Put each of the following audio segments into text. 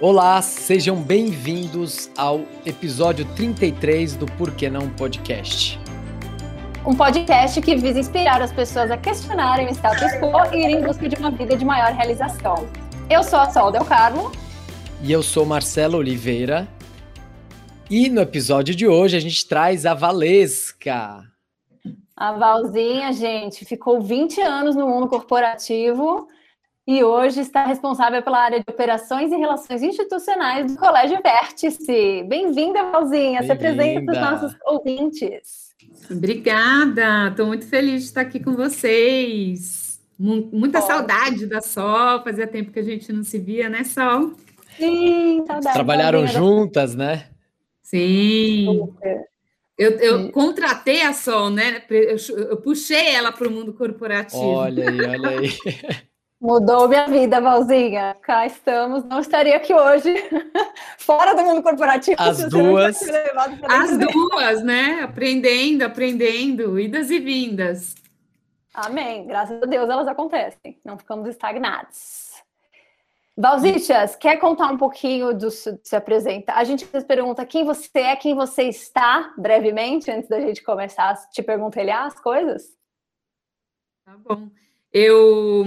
Olá, sejam bem-vindos ao episódio 33 do Por que Não Podcast. Um podcast que visa inspirar as pessoas a questionarem o status quo e ir em busca de uma vida de maior realização. Eu sou a Sol Del Carmo. E eu sou Marcelo Oliveira. E no episódio de hoje a gente traz a Valesca. A Valzinha, gente, ficou 20 anos no mundo corporativo e hoje está responsável pela área de operações e relações institucionais do Colégio Vértice. Bem-vinda, Valzinha. Bem Se apresenta para os nossos ouvintes. Obrigada, estou muito feliz de estar aqui com vocês. Muita saudade da Sol, fazia tempo que a gente não se via, né, Sol? Sim, saudade. Trabalharam juntas, né? Sim. Eu, eu contratei a Sol, né? Eu, eu puxei ela para o mundo corporativo. Olha aí, olha aí. Mudou minha vida, Valzinha. Cá estamos. Não estaria aqui hoje, fora do mundo corporativo. As duas. As duas, né? Aprendendo, aprendendo, idas e vindas. Amém. Graças a Deus elas acontecem. Não ficamos estagnados. Valzichas, quer contar um pouquinho do se apresentar? A gente pergunta quem você é, quem você está, brevemente, antes da gente começar a te perguntar as coisas. Tá bom. Eu,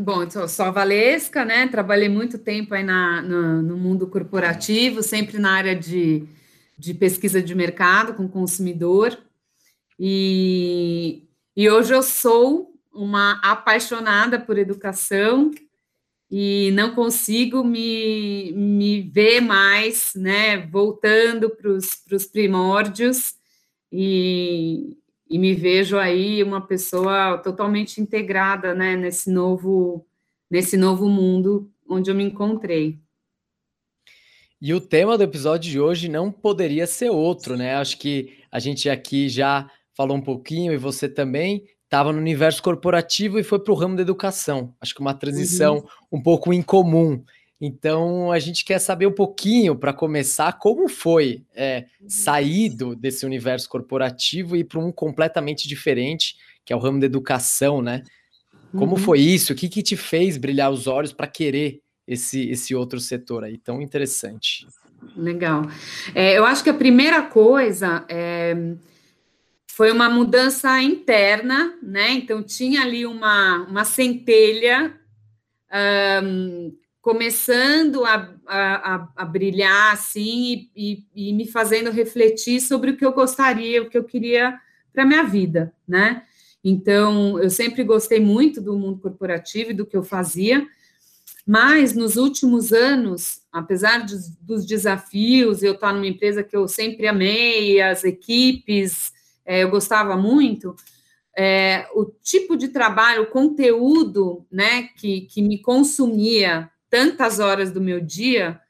bom, sou, sou a Valesca, né? Trabalhei muito tempo aí na, no, no mundo corporativo, sempre na área de, de pesquisa de mercado com consumidor. E, e hoje eu sou uma apaixonada por educação e não consigo me, me ver mais, né? Voltando para os primórdios. E, e me vejo aí uma pessoa totalmente integrada, né, nesse novo nesse novo mundo onde eu me encontrei. E o tema do episódio de hoje não poderia ser outro, né? Acho que a gente aqui já falou um pouquinho e você também estava no universo corporativo e foi para o ramo da educação. Acho que uma transição uhum. um pouco incomum. Então, a gente quer saber um pouquinho, para começar, como foi é, sair do, desse universo corporativo e para um completamente diferente, que é o ramo da educação, né? Como uhum. foi isso? O que, que te fez brilhar os olhos para querer esse, esse outro setor aí tão interessante? Legal. É, eu acho que a primeira coisa é, foi uma mudança interna, né? Então, tinha ali uma, uma centelha. Um, começando a, a, a, brilhar assim e, e, e, me fazendo refletir sobre o que eu gostaria, o que eu queria para minha vida, né? Então, eu sempre gostei muito do mundo corporativo e do que eu fazia, mas nos últimos anos, apesar de, dos desafios, eu estar numa empresa que eu sempre amei, as equipes, é, eu gostava muito, é, o tipo de trabalho, o conteúdo, né, que, que me consumia tantas horas do meu dia,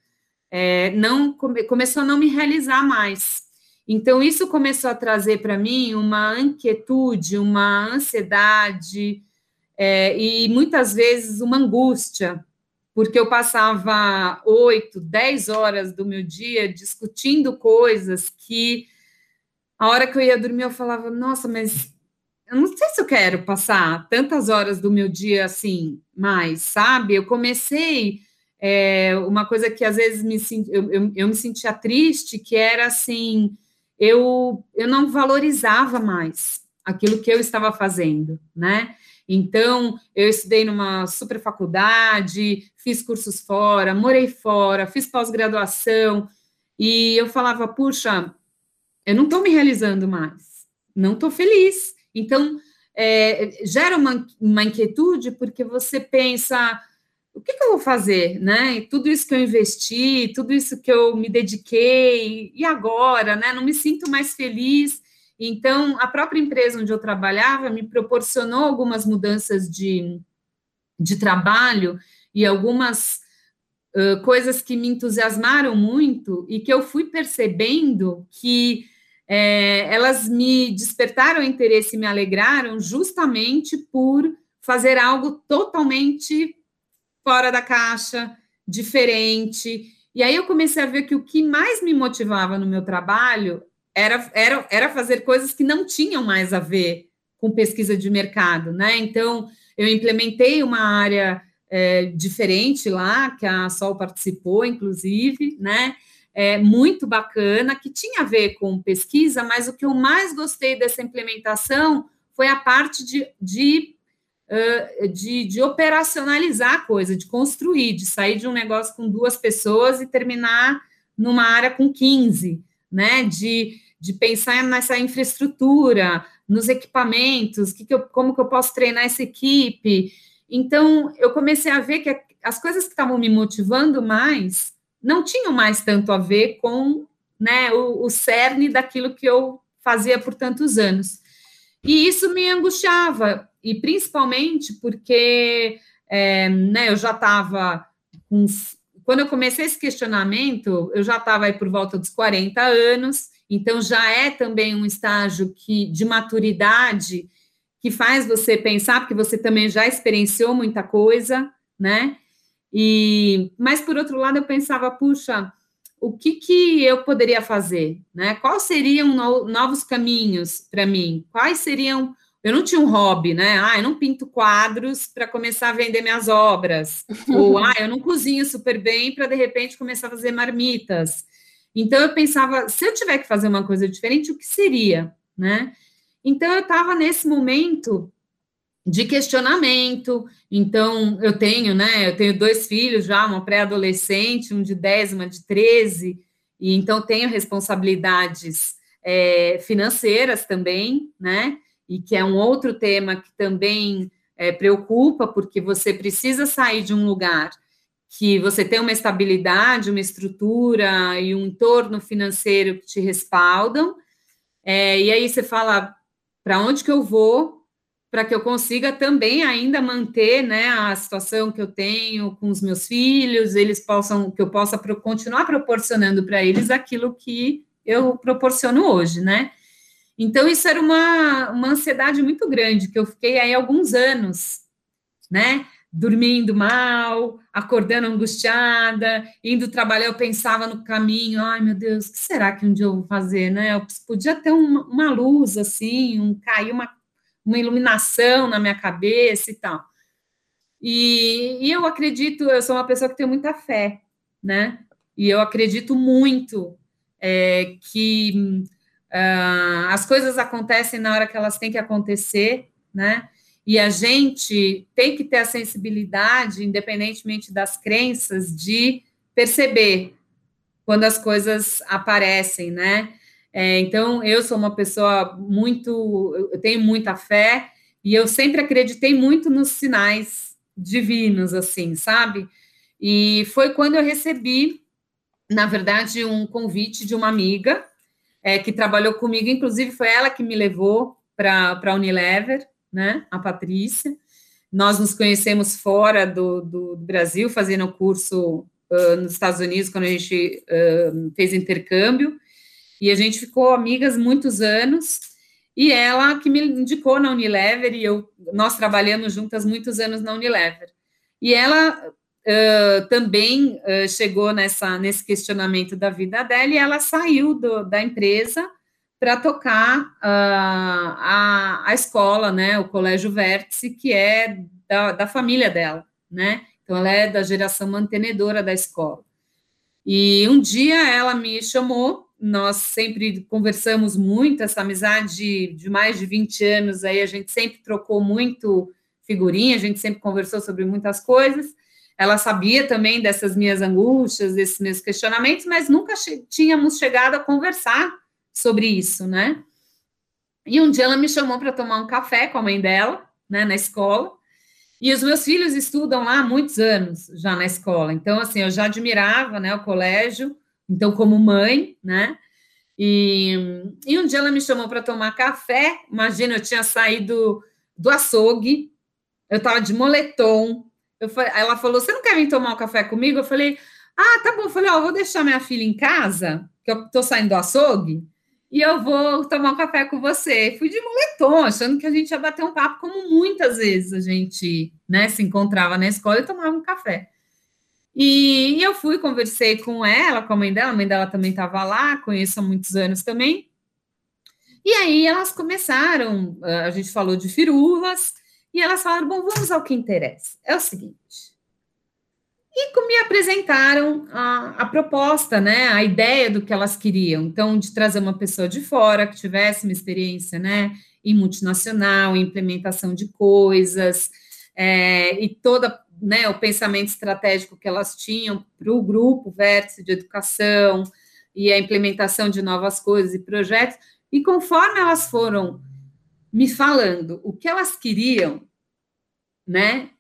é, não come, começou a não me realizar mais. Então, isso começou a trazer para mim uma inquietude, uma ansiedade é, e muitas vezes uma angústia, porque eu passava oito, dez horas do meu dia discutindo coisas que a hora que eu ia dormir eu falava, nossa, mas eu não sei se eu quero passar tantas horas do meu dia assim, mais, sabe? Eu comecei é, uma coisa que às vezes me, eu, eu, eu, me sentia triste, que era assim, eu, eu não valorizava mais aquilo que eu estava fazendo, né? Então, eu estudei numa super faculdade, fiz cursos fora, morei fora, fiz pós-graduação, e eu falava, puxa, eu não estou me realizando mais, não estou feliz. Então, é, gera uma, uma inquietude, porque você pensa, o que, que, eu vou fazer, né? E tudo isso que eu investi, tudo isso que eu me dediquei, e agora, né? Não me sinto mais feliz. Então, a própria empresa onde eu trabalhava me proporcionou algumas mudanças de, de trabalho e algumas uh, coisas que me entusiasmaram muito e que eu fui percebendo que é, elas me despertaram interesse e me alegraram justamente por fazer algo totalmente fora da caixa, diferente. E aí eu comecei a ver que o que mais me motivava no meu trabalho era, era, era fazer coisas que não tinham mais a ver com pesquisa de mercado, né? Então, eu implementei uma área é, diferente lá, que a Sol participou, inclusive, né? É, muito bacana, que tinha a ver com pesquisa, mas o que eu mais gostei dessa implementação foi a parte de, de, de, de operacionalizar a coisa, de construir, de sair de um negócio com duas pessoas e terminar numa área com 15, né? De, de pensar nessa infraestrutura, nos equipamentos, que que eu, como que eu posso treinar essa equipe. Então, eu comecei a ver que as coisas que estavam me motivando mais não tinham mais tanto a ver com né, o, o cerne daquilo que eu fazia por tantos anos. E isso me angustiava, e principalmente porque é, né, eu já estava com. Quando eu comecei esse questionamento, eu já estava aí por volta dos 40 anos, então já é também um estágio que de maturidade que faz você pensar, porque você também já experienciou muita coisa, né? E mas por outro lado eu pensava, puxa, o que que eu poderia fazer, né? Quais seriam no, novos caminhos para mim? Quais seriam eu não tinha um hobby, né? Ah, eu não pinto quadros para começar a vender minhas obras. Ou, ah, eu não cozinho super bem para, de repente, começar a fazer marmitas. Então eu pensava, se eu tiver que fazer uma coisa diferente, o que seria, né? Então eu estava nesse momento de questionamento. Então eu tenho, né? Eu tenho dois filhos já, uma pré-adolescente, um de 10, uma de 13, e então tenho responsabilidades é, financeiras também, né? E que é um outro tema que também é, preocupa, porque você precisa sair de um lugar que você tem uma estabilidade, uma estrutura e um entorno financeiro que te respaldam. É, e aí você fala para onde que eu vou para que eu consiga também ainda manter né, a situação que eu tenho com os meus filhos, eles possam, que eu possa pro, continuar proporcionando para eles aquilo que eu proporciono hoje, né? Então, isso era uma, uma ansiedade muito grande, que eu fiquei aí alguns anos, né? dormindo mal, acordando angustiada, indo trabalhar, eu pensava no caminho, ai meu Deus, o que será que um dia eu vou fazer, né? Eu podia ter uma, uma luz assim, um cair uma, uma iluminação na minha cabeça e tal. E, e eu acredito, eu sou uma pessoa que tem muita fé, né? E eu acredito muito é, que uh, as coisas acontecem na hora que elas têm que acontecer, né? E a gente tem que ter a sensibilidade, independentemente das crenças, de perceber quando as coisas aparecem, né? É, então, eu sou uma pessoa muito, eu tenho muita fé e eu sempre acreditei muito nos sinais divinos, assim, sabe? E foi quando eu recebi, na verdade, um convite de uma amiga é, que trabalhou comigo, inclusive foi ela que me levou para a Unilever, né? A Patrícia. Nós nos conhecemos fora do, do Brasil, fazendo curso uh, nos Estados Unidos, quando a gente uh, fez intercâmbio, e a gente ficou amigas muitos anos. E ela que me indicou na Unilever, e eu, nós trabalhamos juntas muitos anos na Unilever. E ela uh, também chegou nessa, nesse questionamento da vida dela, e ela saiu do, da empresa para tocar uh, a, a escola, né, o Colégio Vértice, que é da, da família dela, né? Então, ela é da geração mantenedora da escola. E um dia ela me chamou, nós sempre conversamos muito, essa amizade de, mais de 20 anos aí, a gente sempre trocou muito figurinha, a gente sempre conversou sobre muitas coisas. Ela sabia também dessas minhas angústias, desses meus questionamentos, mas nunca che tínhamos chegado a conversar sobre isso, né? E um dia ela me chamou para tomar um café com a mãe dela, né, na escola. E os meus filhos estudam lá há muitos anos já na escola. Então, assim, eu já admirava, né, o colégio. Então, como mãe, né? E, e um dia ela me chamou para tomar café. Imagina, eu tinha saído do açougue, eu estava de moletom. Eu, ela falou: Você não quer vir tomar um café comigo? Eu falei: Ah, tá bom. Eu falei: Ó, oh, vou deixar minha filha em casa, que eu estou saindo do açougue e eu vou tomar um café com você. Fui de moletom, achando que a gente ia bater um papo, como muitas vezes a gente né, se encontrava na escola e tomava um café. E, eu fui, conversei com ela, com a mãe dela, a mãe dela também estava lá, conheço há muitos anos também. E aí elas começaram, a gente falou de firulas, e elas falaram: bom, vamos ao que interessa. É o seguinte: e me apresentaram a, a, proposta, né, a ideia do que elas queriam. Então, de trazer uma pessoa de fora que tivesse uma experiência, né, em multinacional, em implementação de coisas, é, e toda, né, o pensamento estratégico que elas tinham para o grupo Vértice de Educação e a implementação de novas coisas e projetos. E conforme elas foram me falando o que elas queriam, né,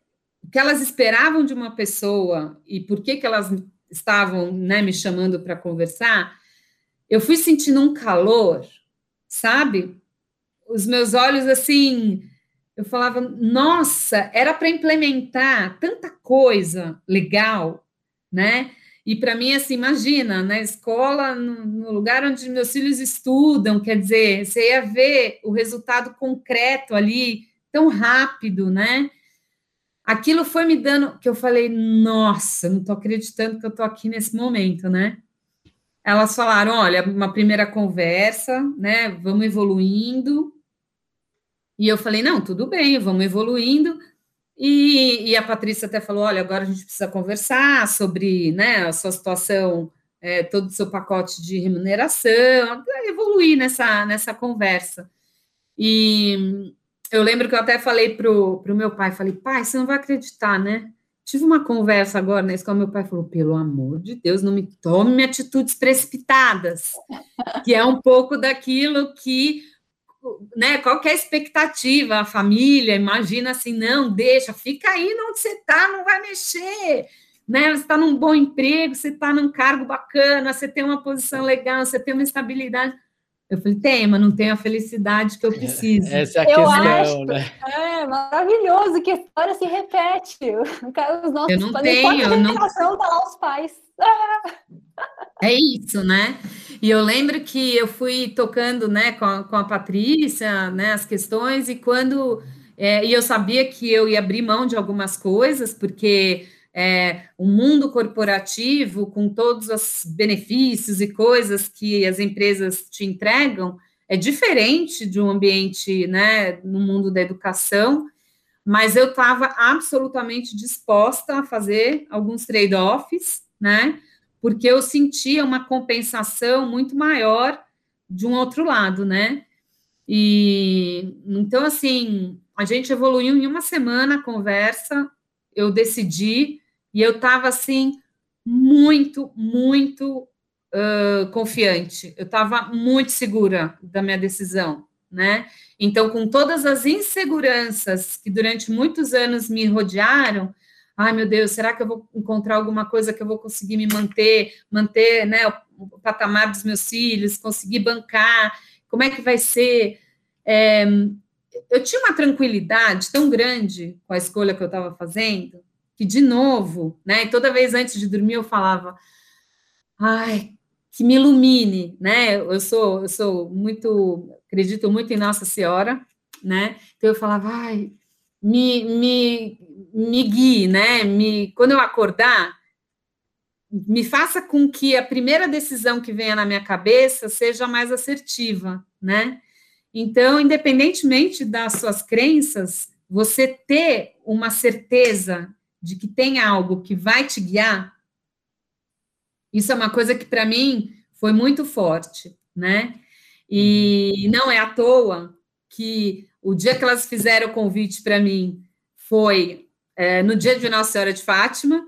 o que elas esperavam de uma pessoa e por que, que elas estavam né, me chamando para conversar, eu fui sentindo um calor, sabe? Os meus olhos assim, eu falava, nossa, era para implementar tanta coisa legal, né? E para mim, assim, imagina, na escola, no, no, lugar onde meus filhos estudam, quer dizer, você ia ver o resultado concreto ali, tão rápido, né? aquilo foi me dando que eu falei, nossa, não estou acreditando que eu estou aqui nesse momento, né? Elas falaram, olha, uma primeira conversa, né? Vamos evoluindo. E eu falei, não, tudo bem, vamos evoluindo. E, e a Patrícia até falou, olha, agora a gente precisa conversar sobre, né, a sua situação, é, todo o seu pacote de remuneração, evoluir nessa, nessa conversa. E, eu lembro que eu até falei pro, pro meu pai, falei, pai, você não vai acreditar, né? Tive uma conversa agora na escola, meu pai falou, pelo amor de Deus, não me tome atitudes precipitadas, que é um pouco daquilo que, né, qual é a expectativa, a família, imagina assim, não, deixa, fica aí onde você está, não vai mexer, né, você está num bom emprego, você está num cargo bacana, você tem uma posição legal, você tem uma estabilidade, eu falei, tem, mas não tem a felicidade que eu preciso. Essa é a eu questão, acho, né? É maravilhoso que a história se repete. Os nossos eu não tenho, eu não... tá lá os pais. É isso, né? E eu lembro que eu fui tocando, né, com a, com a Patrícia, né, as questões, e quando... É, e eu sabia que eu ia abrir mão de algumas coisas, porque é, o mundo corporativo, com todos os benefícios e coisas que as empresas te entregam, é diferente de um ambiente, né, no mundo da educação, mas eu estava absolutamente disposta a fazer alguns trade-offs, né, porque eu sentia uma compensação muito maior de um outro lado, né, e então, assim, a gente evoluiu em uma semana a conversa, eu decidi e eu estava assim, muito, muito uh, confiante. Eu estava muito segura da minha decisão, né? Então, com todas as inseguranças que durante muitos anos me rodearam, ai meu Deus, será que eu vou encontrar alguma coisa que eu vou conseguir me manter, manter né, o, patamar dos meus filhos, conseguir bancar? Como é que vai ser? É, eu tinha uma tranquilidade tão grande com a escolha que eu estava fazendo, que, de novo, né? toda vez antes de dormir eu falava, ai, que me ilumine, né? Eu sou, eu sou muito, acredito muito em Nossa Senhora, né? Então eu falava, ai, me, me, me guie, né? Me, quando eu acordar, me faça com que a primeira decisão que venha na minha cabeça seja mais assertiva, né? Então, independentemente das suas crenças, você ter uma certeza de que tem algo que vai te guiar, isso é uma coisa que para mim foi muito forte, né? E uhum. não é à toa que o dia que elas fizeram o convite para mim foi é, no dia de Nossa Senhora de Fátima,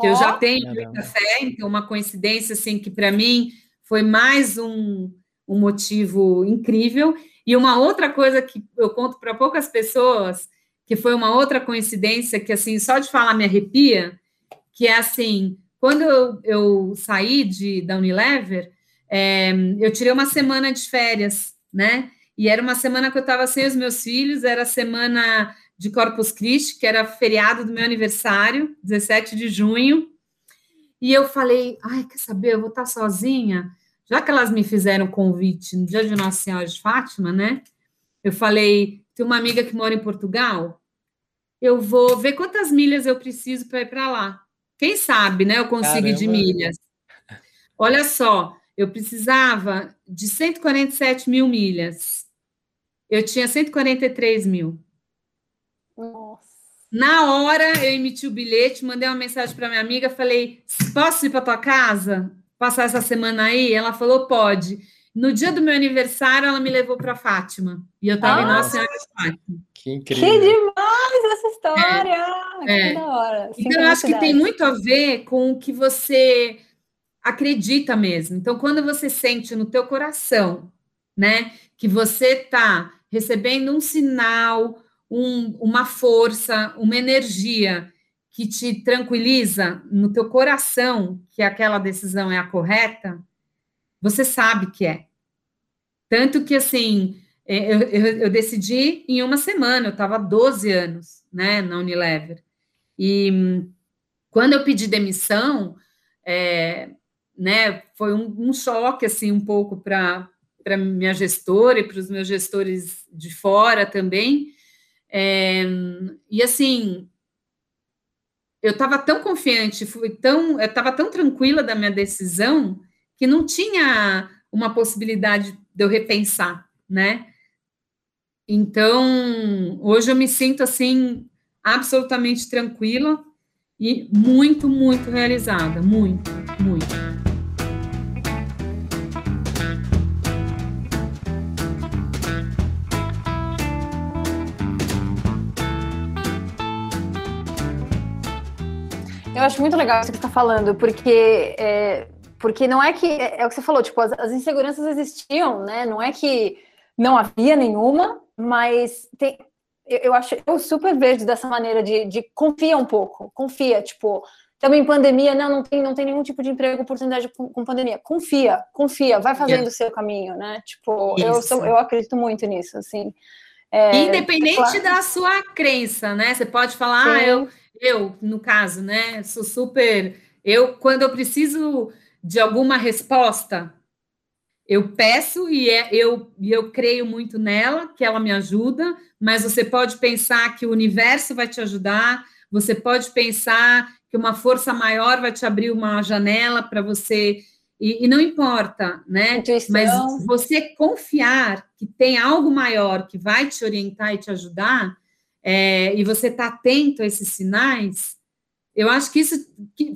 que oh. eu já tenho muita fé, então uma coincidência assim que para mim foi mais um, um motivo incrível. E uma outra coisa que eu conto para poucas pessoas que foi uma outra coincidência que, assim, só de falar me arrepia, que é assim, quando eu, eu saí de, da Unilever, é, eu tirei uma semana de férias, né? E era uma semana que eu estava sem os meus filhos, era a semana de Corpus Christi, que era feriado do meu aniversário, 17 de junho. E eu falei, ai, quer saber, eu vou estar sozinha, já que elas me fizeram convite no dia de Nossa Senhora de Fátima, né? Eu falei, tem uma amiga que mora em Portugal, eu vou ver quantas milhas eu preciso para ir para lá. Quem sabe, né? Eu consigo Caramba. de milhas. Olha só, eu precisava de 147 mil milhas. Eu tinha 143 mil. Nossa. Na hora eu emiti o bilhete, mandei uma mensagem para minha amiga, falei: posso ir para tua casa? Passar essa semana aí? Ela falou: pode. No dia do meu aniversário, ela me levou para Fátima. E eu estava ah, em Nossa Senhora de Fátima. Que incrível. Que demais essa história! É, que é. da hora. Então, eu acho que tem muito a ver com o que você acredita mesmo. Então, quando você sente no teu coração, né, que você está recebendo um sinal, um, uma força, uma energia que te tranquiliza no teu coração que aquela decisão é a correta, você sabe que é. Tanto que, assim, é, eu, eu, eu decidi em uma semana, eu estava 12 anos, né, na Unilever. E quando eu pedi demissão, é, né, foi um, um, choque, assim, um pouco para para minha gestora e para os meus gestores de fora também. É, e assim, eu estava tão confiante, fui tão, eu estava tão tranquila da minha decisão que não tinha uma possibilidade de eu repensar, né? Então, hoje eu me sinto assim absolutamente tranquila e muito, muito realizada, muito, muito. Eu acho muito legal isso que você está falando, porque, é, porque não é que. É, é, o que você falou, tipo, as, as, inseguranças existiam, né? Não é que não havia nenhuma, mas tem, eu, eu acho eu super vejo dessa maneira de, de confia um pouco, confia, tipo, também pandemia, não, não tem, não tem nenhum tipo de emprego, oportunidade com, com pandemia. Confia, confia, vai fazendo o seu caminho, né? Tipo, eu, sou, eu acredito muito nisso, assim. É, Independente claro. da sua crença, né? Você pode falar, ah, eu eu, no caso, né, sou super. Eu, quando eu preciso de alguma resposta, eu peço e é, eu, eu creio muito nela, que ela me ajuda, mas você pode pensar que o universo vai te ajudar, você pode pensar que uma força maior vai te abrir uma janela para você. E, e, não importa, né? Intuição. Mas você confiar que tem algo maior que vai te orientar e te ajudar, é, e você está atento a esses sinais, eu acho que isso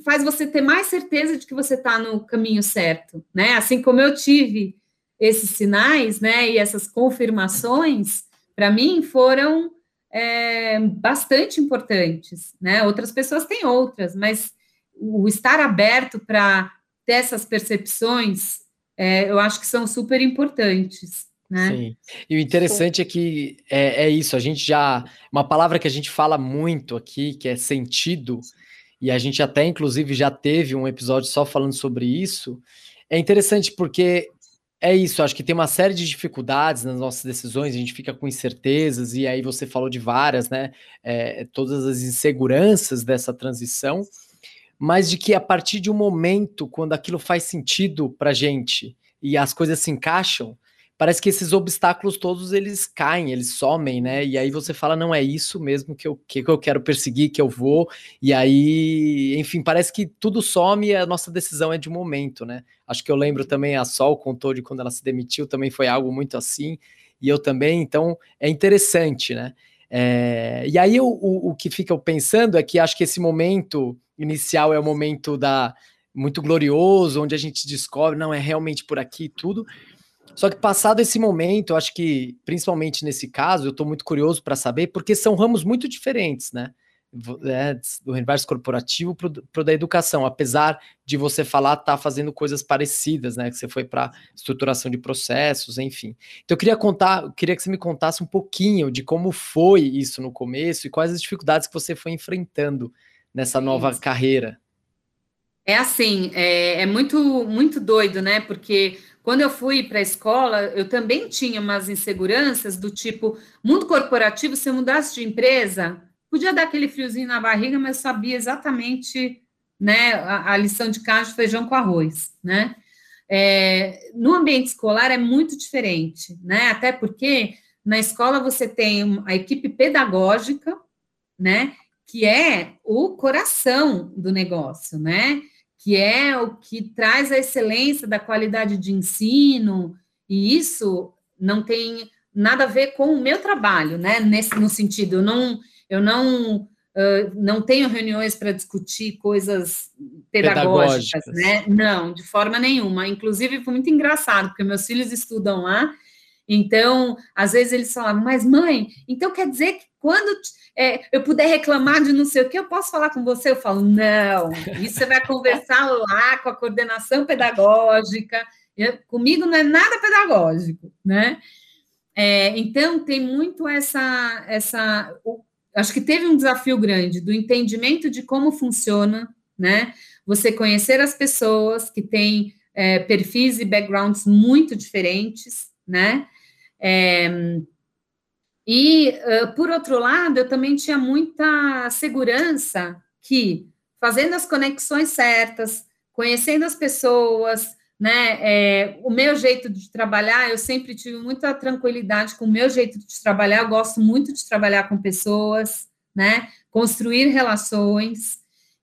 faz você ter mais certeza de que você está no caminho certo, né? Assim como eu tive esses sinais, né, e essas confirmações, para mim foram é, bastante importantes, né? Outras pessoas têm outras, mas o estar aberto para ter essas percepções, é, eu acho que são super importantes. Né? Sim. E o interessante Sim. é que é, é, isso, a gente já. Uma palavra que a gente fala muito aqui, que é sentido, e a gente até, inclusive, já teve um episódio só falando sobre isso. É interessante porque é isso, acho que tem uma série de dificuldades nas nossas decisões, a gente fica com incertezas, e aí você falou de várias, né? É, todas as inseguranças dessa transição, mas de que a partir de um momento, quando aquilo faz sentido para gente e as coisas se encaixam, parece que esses obstáculos todos eles caem, eles somem, né? E aí você fala, não é isso mesmo que eu, que eu quero perseguir, que eu vou. E aí, enfim, parece que tudo some e a nossa decisão é de momento, né? Acho que eu lembro também a Sol contou de quando ela se demitiu, também foi algo muito assim. E eu também, então é interessante, né? É, e aí o, o, o que fica pensando é que acho que esse momento inicial é o momento da muito glorioso, onde a gente descobre, não é realmente por aqui tudo, só que passado esse momento, eu acho que, principalmente nesse caso, eu estou muito curioso para saber, porque são ramos muito diferentes, né? É, do universo corporativo para o da educação, apesar de você falar tá fazendo coisas parecidas, né? Que você foi para estruturação de processos, enfim. Então eu queria contar, queria que você me contasse um pouquinho de como foi isso no começo e quais as dificuldades que você foi enfrentando nessa nova isso. carreira. É assim, é, é muito muito doido, né? Porque quando eu fui para a escola, eu também tinha umas inseguranças do tipo, mundo corporativo, se eu mudasse de empresa, podia dar aquele friozinho na barriga, mas eu sabia exatamente né, a, a lição de casa de feijão com arroz, né? É, no ambiente escolar é muito diferente, né? Até porque na escola você tem a equipe pedagógica, né? Que é o coração do negócio, né? Que é o que traz a excelência da qualidade de ensino, e isso não tem nada a ver com o meu trabalho, né? Nesse no sentido, eu não, eu não uh, não tenho reuniões para discutir coisas pedagógicas, pedagógicas, né? Não, de forma nenhuma. Inclusive, foi muito engraçado, porque meus filhos estudam lá, então, às vezes eles falavam, mas mãe, então quer dizer que quando é, eu puder reclamar de não sei o que, eu posso falar com você? Eu falo, não, isso você vai conversar lá com a coordenação pedagógica, eu, comigo não é nada pedagógico, né? É, então, tem muito essa, essa. Acho que teve um desafio grande do entendimento de como funciona, né? Você conhecer as pessoas que têm é, perfis e backgrounds muito diferentes, né? É, e, por outro lado, eu também tinha muita segurança que, fazendo as conexões certas, conhecendo as pessoas, né, é, o meu jeito de trabalhar, eu sempre tive muita tranquilidade com o meu jeito de trabalhar, eu gosto muito de trabalhar com pessoas, né, construir relações,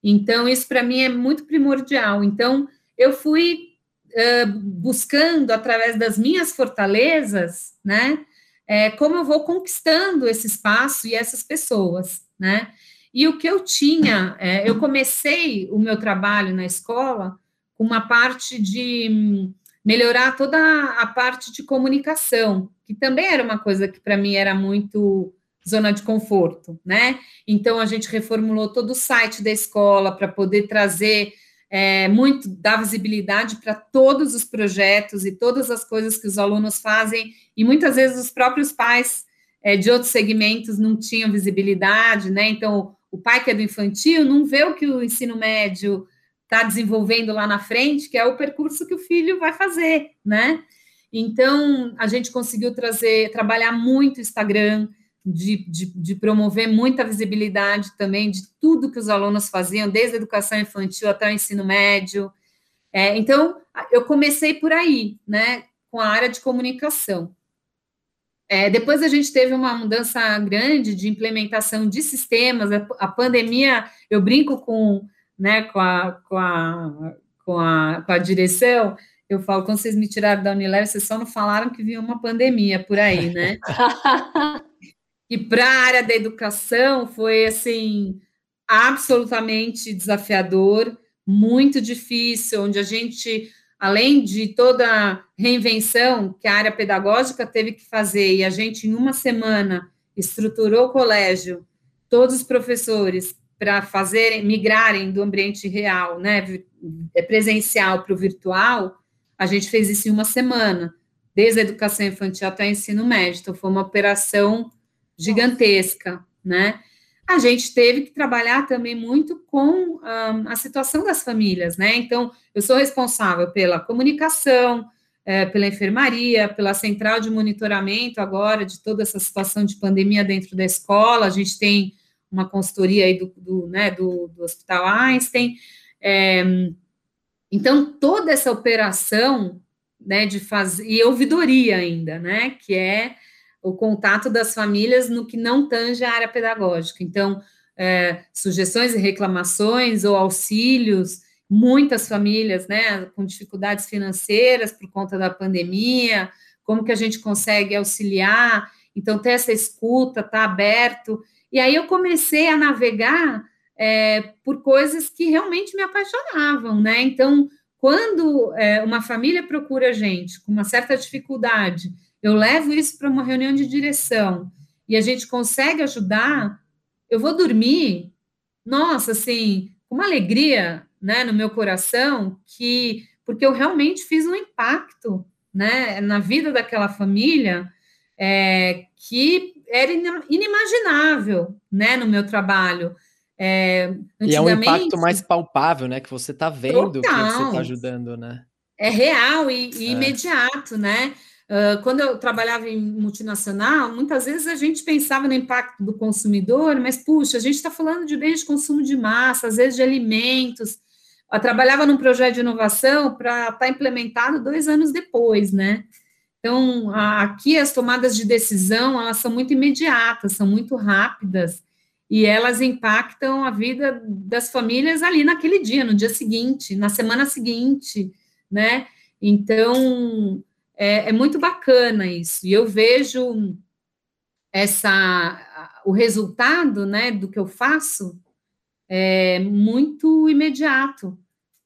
então, isso para mim é muito primordial. Então, eu fui buscando, através das minhas fortalezas, né, é, como eu vou conquistando esse espaço e essas pessoas, né? E o que eu tinha, é, eu comecei o meu trabalho na escola com uma parte de melhorar toda a parte de comunicação, que também era uma coisa que para mim era muito zona de conforto, né? Então a gente reformulou todo o site da escola para poder trazer é, muito dar visibilidade para todos os projetos e todas as coisas que os alunos fazem, e muitas vezes os próprios pais é, de outros segmentos não tinham visibilidade, né? Então, o pai que é do infantil não vê o que o ensino médio está desenvolvendo lá na frente, que é o percurso que o filho vai fazer, né? Então, a gente conseguiu trazer, trabalhar muito o Instagram, de, de, de, promover muita visibilidade também de tudo que os alunos faziam, desde a educação infantil até o ensino médio. É, então, eu comecei por aí, né, com a área de comunicação. É, depois a gente teve uma mudança grande de implementação de sistemas, a, a pandemia, eu brinco com, né, com, a, com, a, com, a, com a direção, eu falo, quando vocês me tiraram da Unilever, vocês só não falaram que vinha uma pandemia por aí, né? E para a área da educação foi assim absolutamente desafiador, muito difícil, onde a gente, além de toda a reinvenção que a área pedagógica teve que fazer, e a gente, em uma semana, estruturou o colégio, todos os professores, para fazerem, migrarem do ambiente real, né, é presencial para o virtual, a gente fez isso em uma semana, desde a educação infantil até o ensino médio. Então, foi uma operação gigantesca, né? A gente teve que trabalhar também muito com um, a situação das famílias, né? Então, eu sou responsável pela comunicação, é, pela enfermaria, pela central de monitoramento agora de toda essa situação de pandemia dentro da escola. A gente tem uma consultoria aí do, do, né, do, do Hospital Einstein. É, então, toda essa operação né, de fazer, e ouvidoria ainda, né, que é o contato das famílias no que não tange a área pedagógica. Então, é, sugestões e reclamações ou auxílios, muitas famílias, né, com dificuldades financeiras por conta da pandemia, como que a gente consegue auxiliar, então ter essa escuta, tá aberto, e aí eu comecei a navegar é, por coisas que realmente me apaixonavam, né, então, quando é, uma família procura a gente com uma certa dificuldade, eu levo isso para uma reunião de direção e a gente consegue ajudar, eu vou dormir, nossa, assim, com uma alegria, né, no meu coração, que porque eu realmente fiz um impacto, né, na vida daquela família, é, que era inimaginável, né, no meu trabalho. É, e é um impacto mais palpável, né, que você está vendo total, que você está ajudando, né? É real e, e é. imediato, né? Uh, quando eu trabalhava em multinacional, muitas vezes a gente pensava no impacto do consumidor, mas, puxa, a gente está falando de bens de consumo de massa, às vezes de alimentos. Eu trabalhava num projeto de inovação para estar tá implementado dois anos depois, né? Então, a, aqui as tomadas de decisão, elas são muito imediatas, são muito rápidas, e elas impactam a vida das famílias ali naquele dia, no dia seguinte, na semana seguinte, né? Então, é, é muito bacana isso. E eu vejo essa o resultado, né, do que eu faço é muito imediato.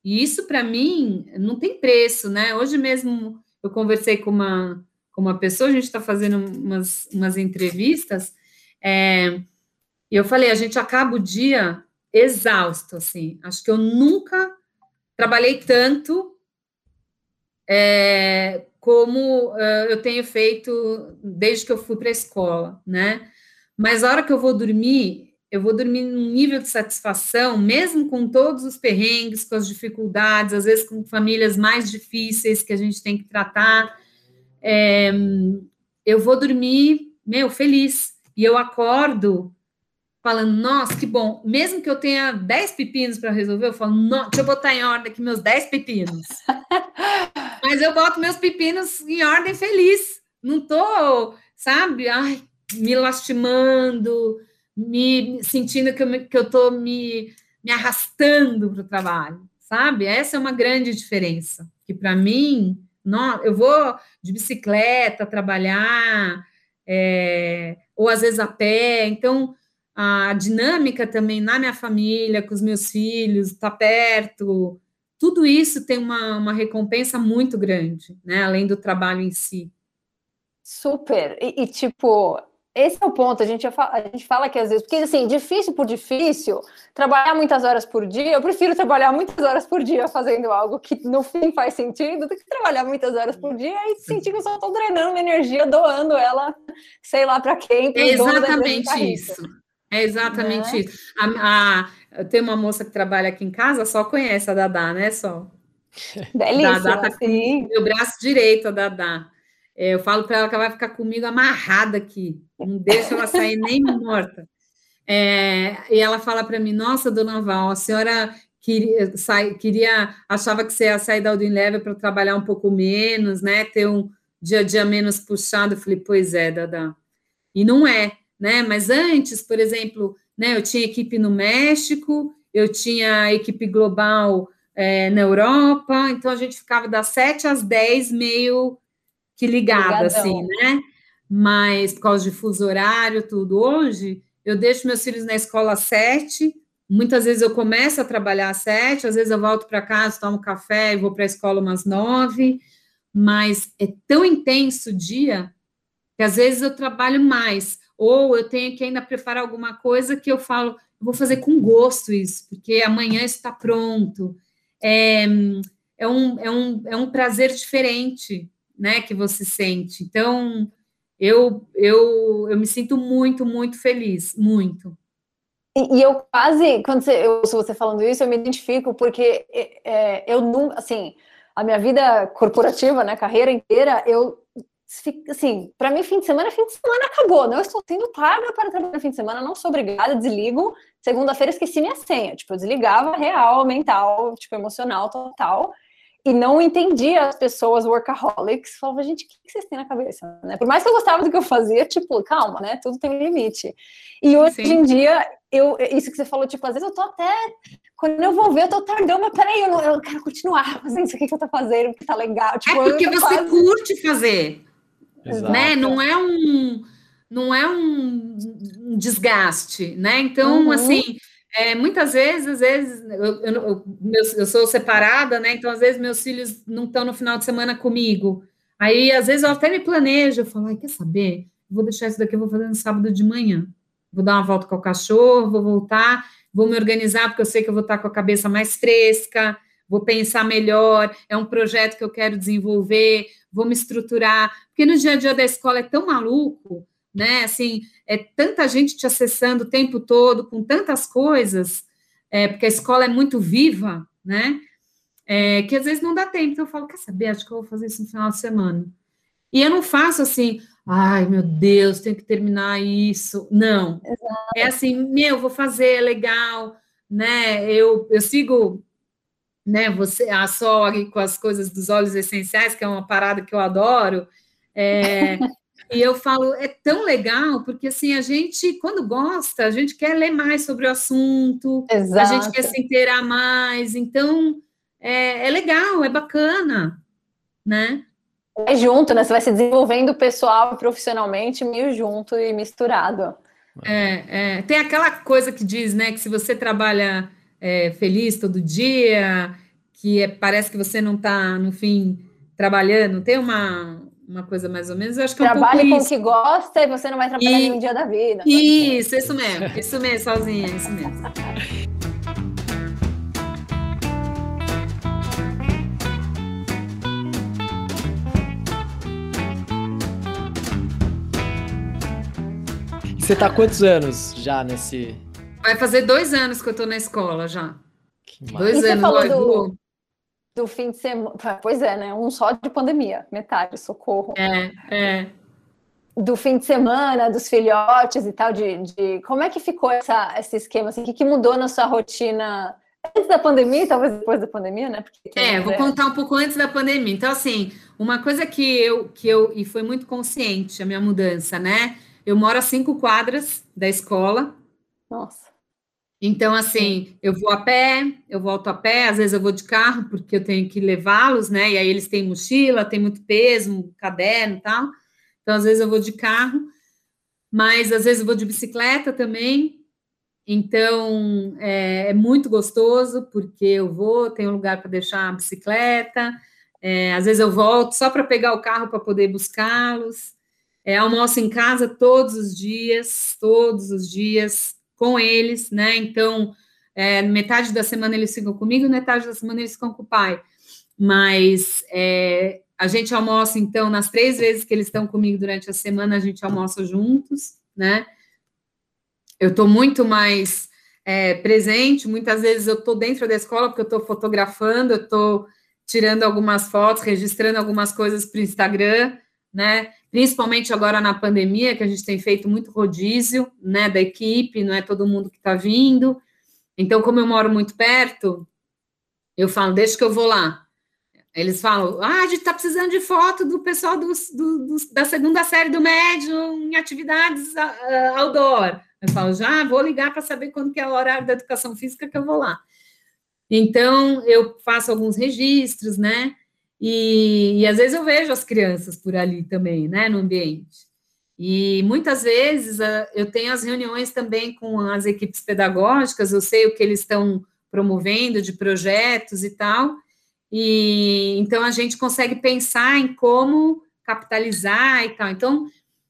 E isso, para mim, não tem preço, né? Hoje mesmo eu conversei com uma, com uma pessoa, a gente está fazendo umas, umas entrevistas, é, e eu falei, a gente acaba o dia exausto, assim. Acho que eu nunca trabalhei tanto é, como uh, eu tenho feito desde que eu fui para a escola, né? Mas a hora que eu vou dormir, eu vou dormir num nível de satisfação, mesmo com todos os perrengues, com as dificuldades, às vezes com famílias mais difíceis que a gente tem que tratar. É, eu vou dormir, meu, feliz. E eu acordo falando, nossa, que bom. Mesmo que eu tenha 10 pepinos para resolver, eu falo, deixa eu botar em ordem aqui meus 10 pepinos. Mas eu boto meus pepinos em ordem feliz. Não tô, sabe, ai, me lastimando, me sentindo que eu, que eu tô me, me arrastando para o trabalho, sabe? Essa é uma grande diferença. Que para mim, não, eu vou de bicicleta trabalhar, é, ou às vezes a pé, então a dinâmica também na minha família, com os meus filhos, tá perto, tudo isso tem uma, uma recompensa muito grande, né? Além do trabalho em si. Super. E, e tipo, esse é o ponto. A gente, a gente fala que às vezes, porque assim, difícil por difícil, trabalhar muitas horas por dia, eu prefiro trabalhar muitas horas por dia fazendo algo que no fim faz sentido do que trabalhar muitas horas por dia e sentir que eu só estou drenando minha energia, doando ela, sei lá para quem. É exatamente isso. É exatamente né? isso. A, a, tem uma moça que trabalha aqui em casa, só conhece a Dadá, né? Só. Belíssima, Dadá tá com meu braço direito, a Dadá. É, eu falo para ela que ela vai ficar comigo amarrada aqui. Não deixa ela sair nem morta. É, e ela fala para mim: Nossa, dona Val, a senhora queria, sai, queria achava que você ia sair da Aldin Leve para trabalhar um pouco menos, né? Ter um dia a dia menos puxado. Eu falei: Pois é, Dadá. E não é né? Mas antes, por exemplo, né, eu tinha equipe no México, eu tinha equipe global é, na Europa, então a gente ficava das 7 às 10 meio que ligada, assim, né? Mas por causa de fuso horário, tudo. Hoje, eu deixo meus filhos na escola às 7, muitas vezes eu começo a trabalhar às 7, às vezes eu volto para casa, tomo café e vou para a escola umas 9, mas é tão intenso o dia que às vezes eu trabalho mais ou eu tenho que ainda preparar alguma coisa que eu falo, vou fazer com gosto isso, porque amanhã está pronto. É, é, um, é, um, é um prazer diferente, né, que você sente. Então, eu, eu, eu me sinto muito, muito feliz, muito. E, e eu quase, quando você, eu ouço você falando isso, eu me identifico, porque é, é eu nunca, assim, a minha vida corporativa, né, carreira inteira, eu assim, para mim, fim de semana, fim de semana acabou. Não estou sendo paga para trabalhar no fim de semana, não sou obrigada, desligo. Segunda-feira esqueci minha senha. Tipo, eu desligava real, mental, tipo, emocional, total. E não entendia as pessoas workaholics. Falava, gente, o que vocês têm na cabeça? Né? Por mais que eu gostava do que eu fazia, tipo, calma, né? Tudo tem um limite. E hoje Sim. em dia, eu, isso que você falou, tipo, às vezes eu tô até. Quando eu vou ver, eu tô tardando, mas peraí, eu, não, eu quero continuar fazendo isso aqui que eu tô fazendo, porque tá legal. Tipo, é porque você quase... curte fazer. Exato. né? Não é um não é um, desgaste, né? Então, uhum. assim, é, muitas vezes, às vezes, eu, eu, eu, eu, sou separada, né? Então, às vezes, meus filhos não estão no final de semana comigo. Aí, às vezes, eu até me planejo, eu falo, ai, quer saber? Vou deixar isso daqui, eu vou fazer no sábado de manhã. Vou dar uma volta com o cachorro, vou voltar, vou me organizar, porque eu sei que eu vou estar com a cabeça mais fresca, vou pensar melhor, é um projeto que eu quero desenvolver, vou me estruturar, porque no dia a dia da escola é tão maluco, né? Assim, é tanta gente te acessando o tempo todo, com tantas coisas, é, porque a escola é muito viva, né? É, que às vezes não dá tempo. Então eu falo, quer saber? Acho que eu vou fazer isso no final de semana. E eu não faço assim, ai meu Deus, tenho que terminar isso. Não. Exato. É assim, meu, vou fazer, é legal, né? Eu, eu sigo né? Você a Sol com as coisas dos óleos essenciais, que é uma parada que eu adoro. É, e eu falo, é tão legal, porque assim, a gente, quando gosta, a gente quer ler mais sobre o assunto, Exato. a gente quer se inteirar mais, então é, é legal, é bacana, né? É junto, né? Você vai se desenvolvendo pessoal e profissionalmente meio junto e misturado. É, é, tem aquela coisa que diz, né, que se você trabalha é, feliz todo dia, que é, parece que você não está, no fim, trabalhando, tem uma, uma coisa mais ou menos, eu acho que é um Trabalhe com o que gosta e você não vai trabalhar e... nenhum dia da vida. Isso, isso mesmo, isso mesmo, sozinha, isso mesmo. Você tá quantos anos já nesse. Vai fazer dois anos que eu tô na escola já. Dois e anos. Você falou do, do fim de semana. Pois é, né? Um só de pandemia, metade, socorro. É, é. Do fim de semana, dos filhotes e tal, de, de... como é que ficou essa, esse esquema? Assim, o que, que mudou na sua rotina antes da pandemia, talvez depois da pandemia, né? Porque, é, vou contar um pouco antes da pandemia. Então, assim, uma coisa que eu, que eu, e foi muito consciente a minha mudança, né? Eu moro a cinco quadras da escola. Nossa. Então, assim, eu vou a pé, eu volto a pé, às vezes eu vou de carro, porque eu tenho que levá-los, né? E aí eles têm mochila, tem muito peso, um caderno e tal. Então, às vezes eu vou de carro, mas às vezes eu vou de bicicleta também. Então, é, é muito gostoso, porque eu vou, tenho lugar para deixar a bicicleta, é, às vezes eu volto só para pegar o carro para poder buscá-los. É, almoço em casa todos os dias, todos os dias com eles, né? Então, é, metade da semana eles ficam comigo, metade da semana eles ficam com o pai. Mas é, a gente almoça, então, nas três vezes que eles estão comigo durante a semana, a gente almoça juntos, né? Eu estou muito mais é, presente, muitas vezes eu estou dentro da escola porque eu estou fotografando, eu estou tirando algumas fotos, registrando algumas coisas para o Instagram, né? Principalmente agora na pandemia, que a gente tem feito muito rodízio, né, da equipe, não é todo mundo que está vindo. Então, como eu moro muito perto, eu falo, deixa que eu vou lá. Eles falam, ah, a gente está precisando de foto do pessoal do, do, da segunda série do médio em atividades uh, outdoor. Eu falo, já vou ligar para saber quando que é o horário da educação física que eu vou lá. Então, eu faço alguns registros, né? E, e às vezes eu vejo as crianças por ali também, né, no ambiente. E muitas vezes eu tenho as reuniões também com as equipes pedagógicas, eu sei o que eles estão promovendo de projetos e tal, e então a gente consegue pensar em como capitalizar e tal. Então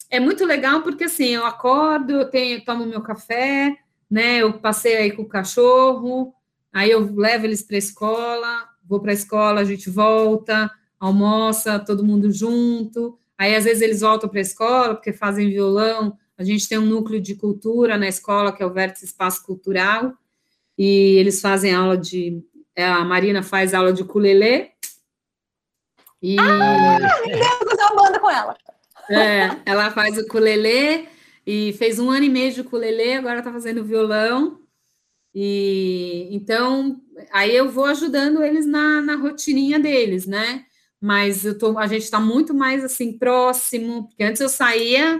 é muito legal porque assim eu acordo, eu tenho, tomo meu café, né? Eu passei aí com o cachorro, aí eu levo eles para a escola, vou para a escola, a gente volta, almoça, todo mundo junto. Aí, às vezes, eles voltam para a escola porque fazem violão. A gente tem um núcleo de cultura na escola, que é o Vértice Espaço Cultural, e eles fazem aula de. É, a Marina faz aula de ukulele. E... Ah, meu Deus, eu banda com ela. É, ela faz o ukulele e fez um ano e meio de ukulele, agora está fazendo violão. E então aí eu vou ajudando eles na, na rotininha deles, né? Mas eu tô, a gente está muito mais assim próximo, porque antes eu saía,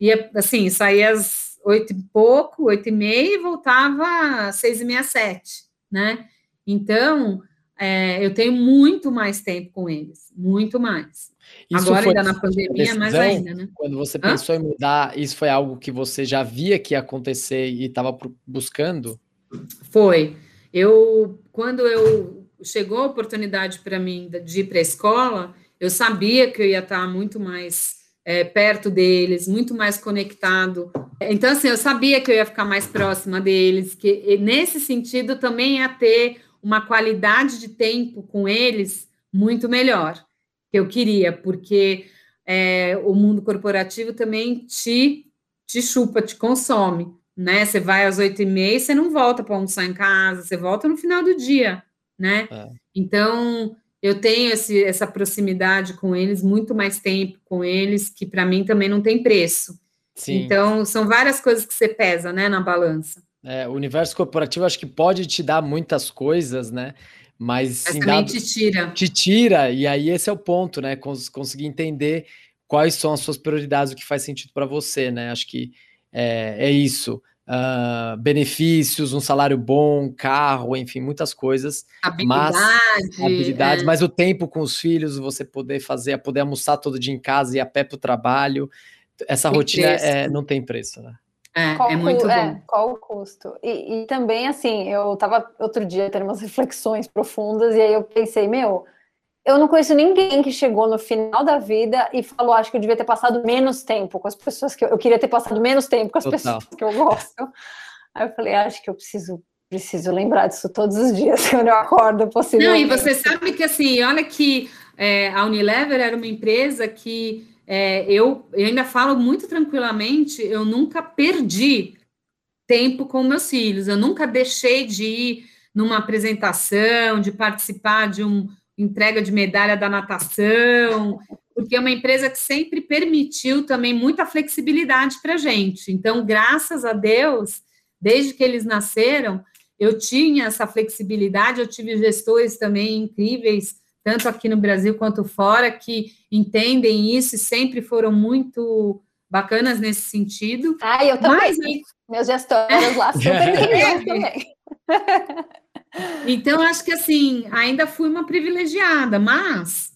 ia assim, saía às oito e pouco, oito e meia, e voltava às seis e meia, sete, né? Então é, eu tenho muito mais tempo com eles, muito mais. Isso Agora, ainda na pandemia, mais ainda, né? Quando você pensou Hã? em mudar, isso foi algo que você já via que ia acontecer e estava buscando? Foi. Eu, quando eu chegou a oportunidade para mim de ir para a escola, eu sabia que eu ia estar muito mais é, perto deles, muito mais conectado. Então, assim, eu sabia que eu ia ficar mais próxima deles, que nesse sentido também ia ter uma qualidade de tempo com eles muito melhor, que eu queria, porque é, o mundo corporativo também te, te chupa, te consome né? Você vai às oito e meia, você não volta para almoçar em casa, você volta no final do dia, né? É. Então eu tenho esse, essa proximidade com eles, muito mais tempo com eles, que para mim também não tem preço. Sim. Então são várias coisas que você pesa, né, na balança. É, o universo corporativo acho que pode te dar muitas coisas, né? Mas, Mas também dado, te tira. Te tira, e aí esse é o ponto, né? Cons conseguir entender quais são as suas prioridades, o que faz sentido para você, né? Acho que é, é isso. Uh, benefícios, um salário bom, carro, enfim, muitas coisas. Habilidade. Mas, habilidades, é. mas o tempo com os filhos, você poder fazer, poder almoçar todo dia em casa e ir a pé para o trabalho. Essa tem rotina é, não tem preço, né? É, qual é muito bom. É, qual o custo? E, e também, assim, eu estava outro dia tendo umas reflexões profundas, e aí eu pensei, meu, eu não conheço ninguém que chegou no final da vida e falou, acho que eu devia ter passado menos tempo com as pessoas que eu, eu queria ter passado menos tempo com as Total. pessoas que eu gosto. Aí eu falei, acho que eu preciso preciso lembrar disso todos os dias quando eu acordo possível. Não, e você sabe que assim, olha que é, a Unilever era uma empresa que é, eu, eu ainda falo muito tranquilamente, eu nunca perdi tempo com meus filhos, eu nunca deixei de ir numa apresentação, de participar de uma entrega de medalha da natação, porque é uma empresa que sempre permitiu também muita flexibilidade para a gente. Então, graças a Deus, desde que eles nasceram, eu tinha essa flexibilidade, eu tive gestores também incríveis tanto aqui no Brasil quanto fora, que entendem isso e sempre foram muito bacanas nesse sentido. Ah, eu também. Mas, Meus gestores lá super é. também. Então, acho que assim, ainda fui uma privilegiada, mas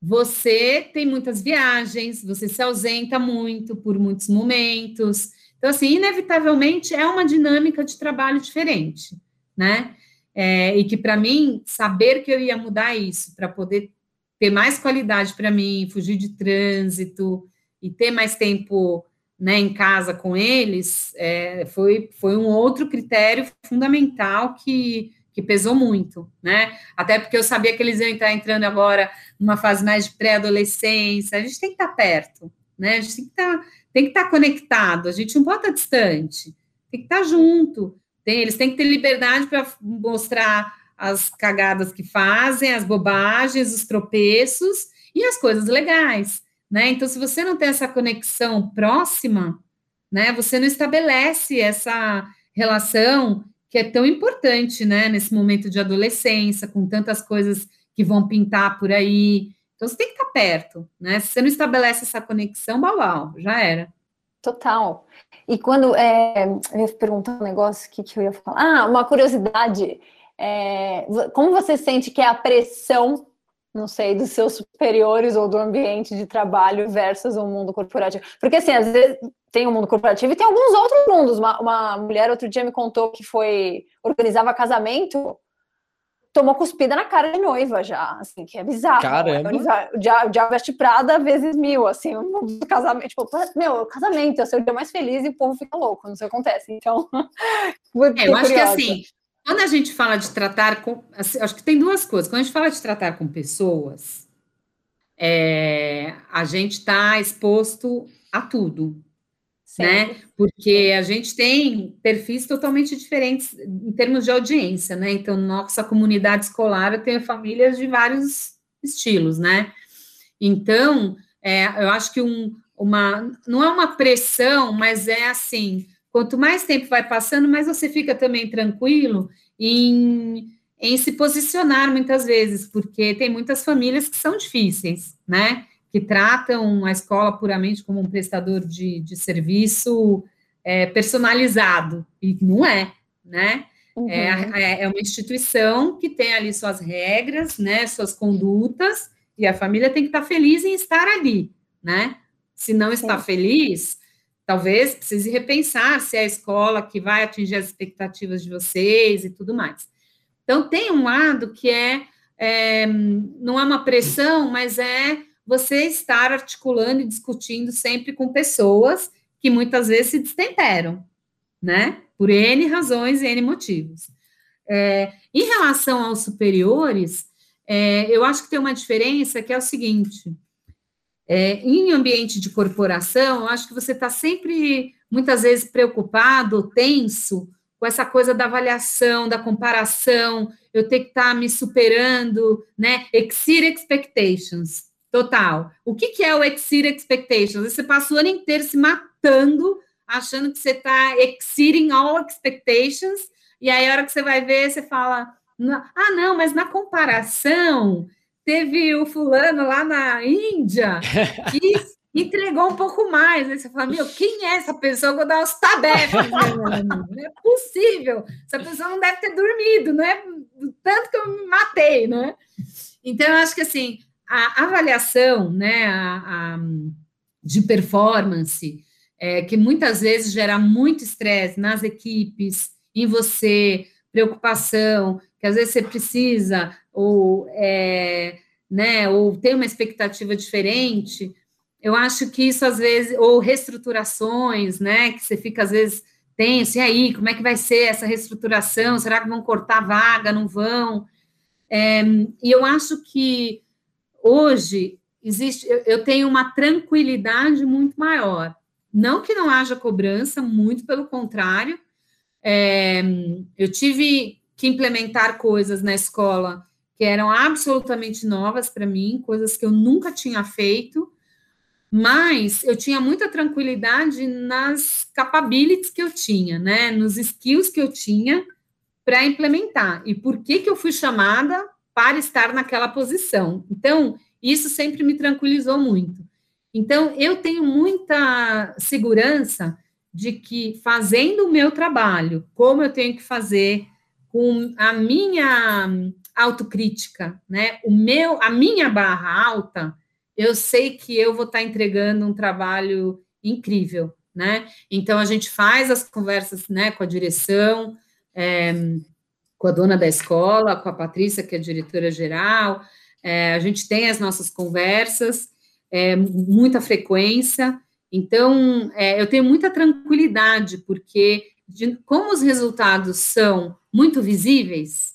você tem muitas viagens, você se ausenta muito por muitos momentos. Então, assim, inevitavelmente é uma dinâmica de trabalho diferente, né? É, e que para mim, saber que eu ia mudar isso, para poder ter mais qualidade para mim, fugir de trânsito e ter mais tempo né, em casa com eles, é, foi, foi um outro critério fundamental que, que pesou muito, né? Até porque eu sabia que eles iam estar entrando agora numa fase mais de pré-adolescência, a gente tem que estar perto, né? A gente tem que estar, tem que estar conectado, a gente não pode estar distante, tem que estar junto. Tem, eles têm que ter liberdade para mostrar as cagadas que fazem, as bobagens, os tropeços e as coisas legais, né? Então, se você não tem essa conexão próxima, né, você não estabelece essa relação que é tão importante, né, nesse momento de adolescência, com tantas coisas que vão pintar por aí. Então, você tem que estar perto, né? Se você não estabelece essa conexão, bau, já era. Total. E quando é, eu ia perguntar um negócio que, que eu ia falar. Ah, uma curiosidade. É, como você sente que é a pressão, não sei, dos seus superiores ou do ambiente de trabalho versus o mundo corporativo? Porque assim, às vezes tem o mundo corporativo e tem alguns outros mundos. Uma, uma mulher outro dia me contou que foi organizava casamento tomou cuspida na cara de noiva já, assim, que é bizarro. Caramba. O diabo veste Prada vezes mil, assim, um casamento, tipo, meu, casamento é o seu dia mais feliz e o povo fica louco quando isso acontece. Então, é, eu acho que assim, quando a gente fala de tratar com, assim, acho que tem duas coisas. Quando a gente fala de tratar com pessoas, é, a gente está exposto a tudo né? Porque a gente tem perfis totalmente diferentes em termos de audiência, né? Então, nossa comunidade escolar tem famílias de vários estilos, né? Então, é, eu acho que um, uma não é uma pressão, mas é assim: quanto mais tempo vai passando, mais você fica também tranquilo em, em se posicionar muitas vezes, porque tem muitas famílias que são difíceis, né? Que tratam a escola puramente como um prestador de, de serviço é, personalizado, e não é, né? Uhum. É, é, uma instituição que tem ali suas regras, né, suas condutas, e a família tem que estar feliz em estar ali, né? Se não está Sim. feliz, talvez precise repensar se é a escola que vai atingir as expectativas de vocês e tudo mais. Então, tem um lado que é, é não é uma pressão, mas é você estar articulando e discutindo sempre com pessoas que muitas vezes se destemperam, né? Por N razões e N motivos. É, em relação aos superiores, é, eu acho que tem uma diferença que é o seguinte: é, em ambiente de corporação, eu acho que você está sempre, muitas vezes, preocupado, tenso, com essa coisa da avaliação, da comparação, eu ter que estar tá me superando, né? Exceed expectations. Total. O que, que é o exceed expectations? Você passa o ano inteiro se matando, achando que você está exceeding all expectations, e aí a hora que você vai ver, você fala, ah, não, mas na comparação, teve o fulano lá na Índia que entregou um pouco mais. Aí você fala, meu, quem é essa pessoa? Eu vou dar os tabefes, Não é possível. Essa pessoa não deve ter dormido, não é tanto que eu me matei, né? Então, eu acho que assim, a avaliação né, a, a, de performance é, que muitas vezes gera muito estresse nas equipes, em você, preocupação, que às vezes você precisa, ou, é, né, ou tem uma expectativa diferente, eu acho que isso às vezes, ou reestruturações, né, que você fica às vezes tenso, e aí, como é que vai ser essa reestruturação? Será que vão cortar vaga? Não vão? É, e eu acho que hoje existe, eu, eu tenho uma tranquilidade muito maior. Não que não haja cobrança, muito pelo contrário. É, eu tive que implementar coisas na escola que eram absolutamente novas para mim, coisas que eu nunca tinha feito, mas eu tinha muita tranquilidade nas capabilities que eu tinha, né, nos skills que eu tinha para implementar e por que que eu fui chamada para estar naquela posição. Então, isso sempre me tranquilizou muito. Então, eu tenho muita segurança de que fazendo o meu trabalho, como eu tenho que fazer, com a minha autocrítica, né? O meu, a minha barra alta, eu sei que eu vou estar entregando um trabalho incrível, né? Então a gente faz as conversas, né, com a direção, é, com a dona da escola, com a Patrícia, que é diretora geral, é, a gente tem as nossas conversas, é, muita frequência. Então, é, eu tenho muita tranquilidade, porque de, como os resultados são muito visíveis,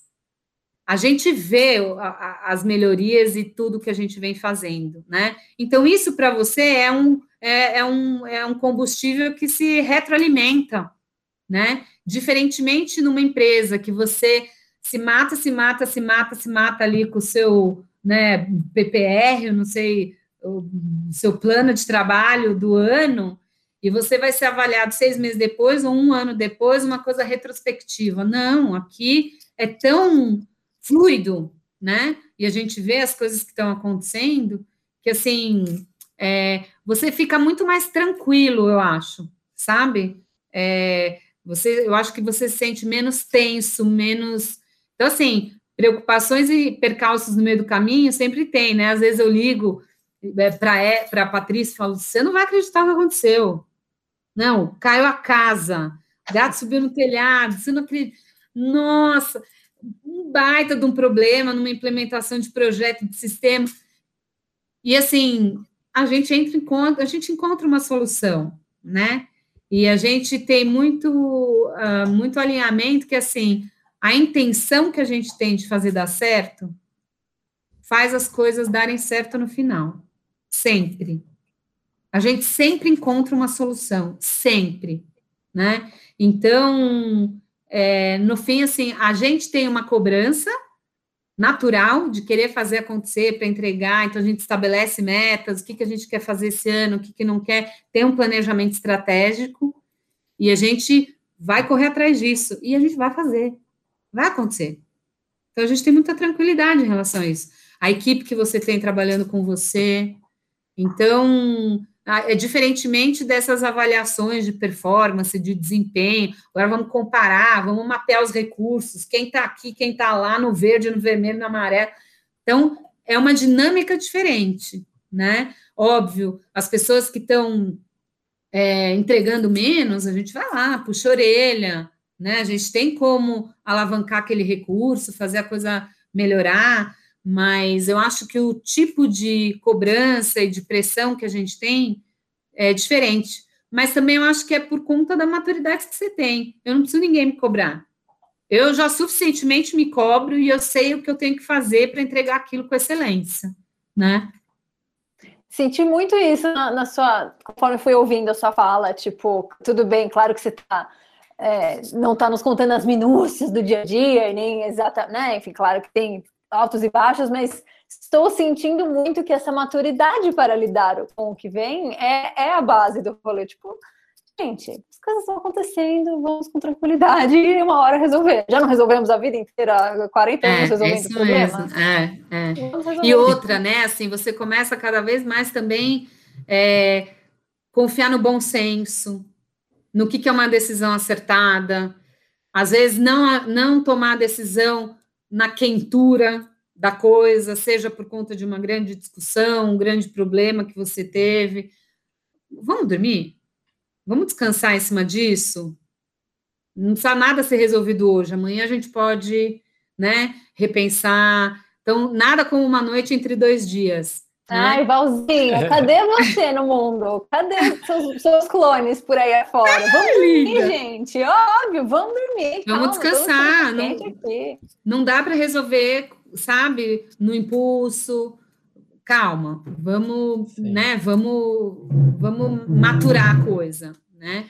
a gente vê a, a, as melhorias e tudo que a gente vem fazendo, né? Então, isso para você é um, é, é, um, é um combustível que se retroalimenta, né? Diferentemente numa empresa que você se mata, se mata, se mata, se mata ali com o seu né, PPR, não sei, o seu plano de trabalho do ano, e você vai ser avaliado seis meses depois ou um ano depois, uma coisa retrospectiva. Não, aqui é tão fluido, né? E a gente vê as coisas que estão acontecendo, que assim, é, você fica muito mais tranquilo, eu acho, sabe? É, você, eu acho que você se sente menos tenso, menos. Então, assim, preocupações e percalços no meio do caminho sempre tem, né? Às vezes eu ligo é, para a Patrícia e falo: você não vai acreditar o que aconteceu. Não, caiu a casa, gato subiu no telhado, você não acredita. Nossa, um baita de um problema numa implementação de projeto de sistema. E assim, a gente entra em a gente encontra uma solução, né? E a gente tem muito, uh, muito alinhamento que assim a intenção que a gente tem de fazer dar certo faz as coisas darem certo no final. Sempre. A gente sempre encontra uma solução, sempre, né? Então, é, no fim, assim, a gente tem uma cobrança natural de querer fazer acontecer para entregar, então a gente estabelece metas, o que, que a gente quer fazer esse ano, o que, que não quer, tem um planejamento estratégico e a gente vai correr atrás disso e a gente vai fazer. Vai acontecer. Então, a gente tem muita tranquilidade em relação a isso. A equipe que você tem trabalhando com você. Então, é diferentemente dessas avaliações de performance, de desempenho. Agora vamos comparar, vamos mapear os recursos, quem está aqui, quem está lá, no verde, no vermelho, no amarelo. Então, é uma dinâmica diferente, né? Óbvio, as pessoas que estão é, entregando menos, a gente vai lá, puxa a orelha, né? A gente tem como alavancar aquele recurso, fazer a coisa melhorar, mas eu acho que o tipo de cobrança e de pressão que a gente tem é diferente. Mas também eu acho que é por conta da maturidade que você tem. Eu não preciso ninguém me cobrar. Eu já suficientemente me cobro e eu sei o que eu tenho que fazer para entregar aquilo com excelência, né? Senti muito isso na, na sua, conforme fui ouvindo a sua fala, tipo, tudo bem, claro que você está é, não está nos contando as minúcias do dia a dia, nem exata, né? Enfim, claro que tem altos e baixos, mas estou sentindo muito que essa maturidade para lidar com o que vem é, é a base do rolê. Tipo, gente, as coisas estão acontecendo, vamos com tranquilidade e uma hora resolver. Já não resolvemos a vida inteira, 40 anos é, resolvendo problemas? É, é. E outra, né? Assim, você começa cada vez mais também é, confiar no bom senso, no que, que é uma decisão acertada, às vezes não, não tomar a decisão na quentura da coisa, seja por conta de uma grande discussão, um grande problema que você teve. Vamos dormir? Vamos descansar em cima disso? Não precisa nada ser resolvido hoje. Amanhã a gente pode, né, repensar. Então, nada como uma noite entre dois dias. Né? Ai, Valzinho, cadê você no mundo? Cadê seus, seus clones por aí afora? Vamos dormir, gente. Óbvio, vamos dormir. Vamos Calma, descansar. Não, não dá para resolver, sabe, no impulso calma, vamos, Sim. né, vamos, vamos maturar a coisa, né?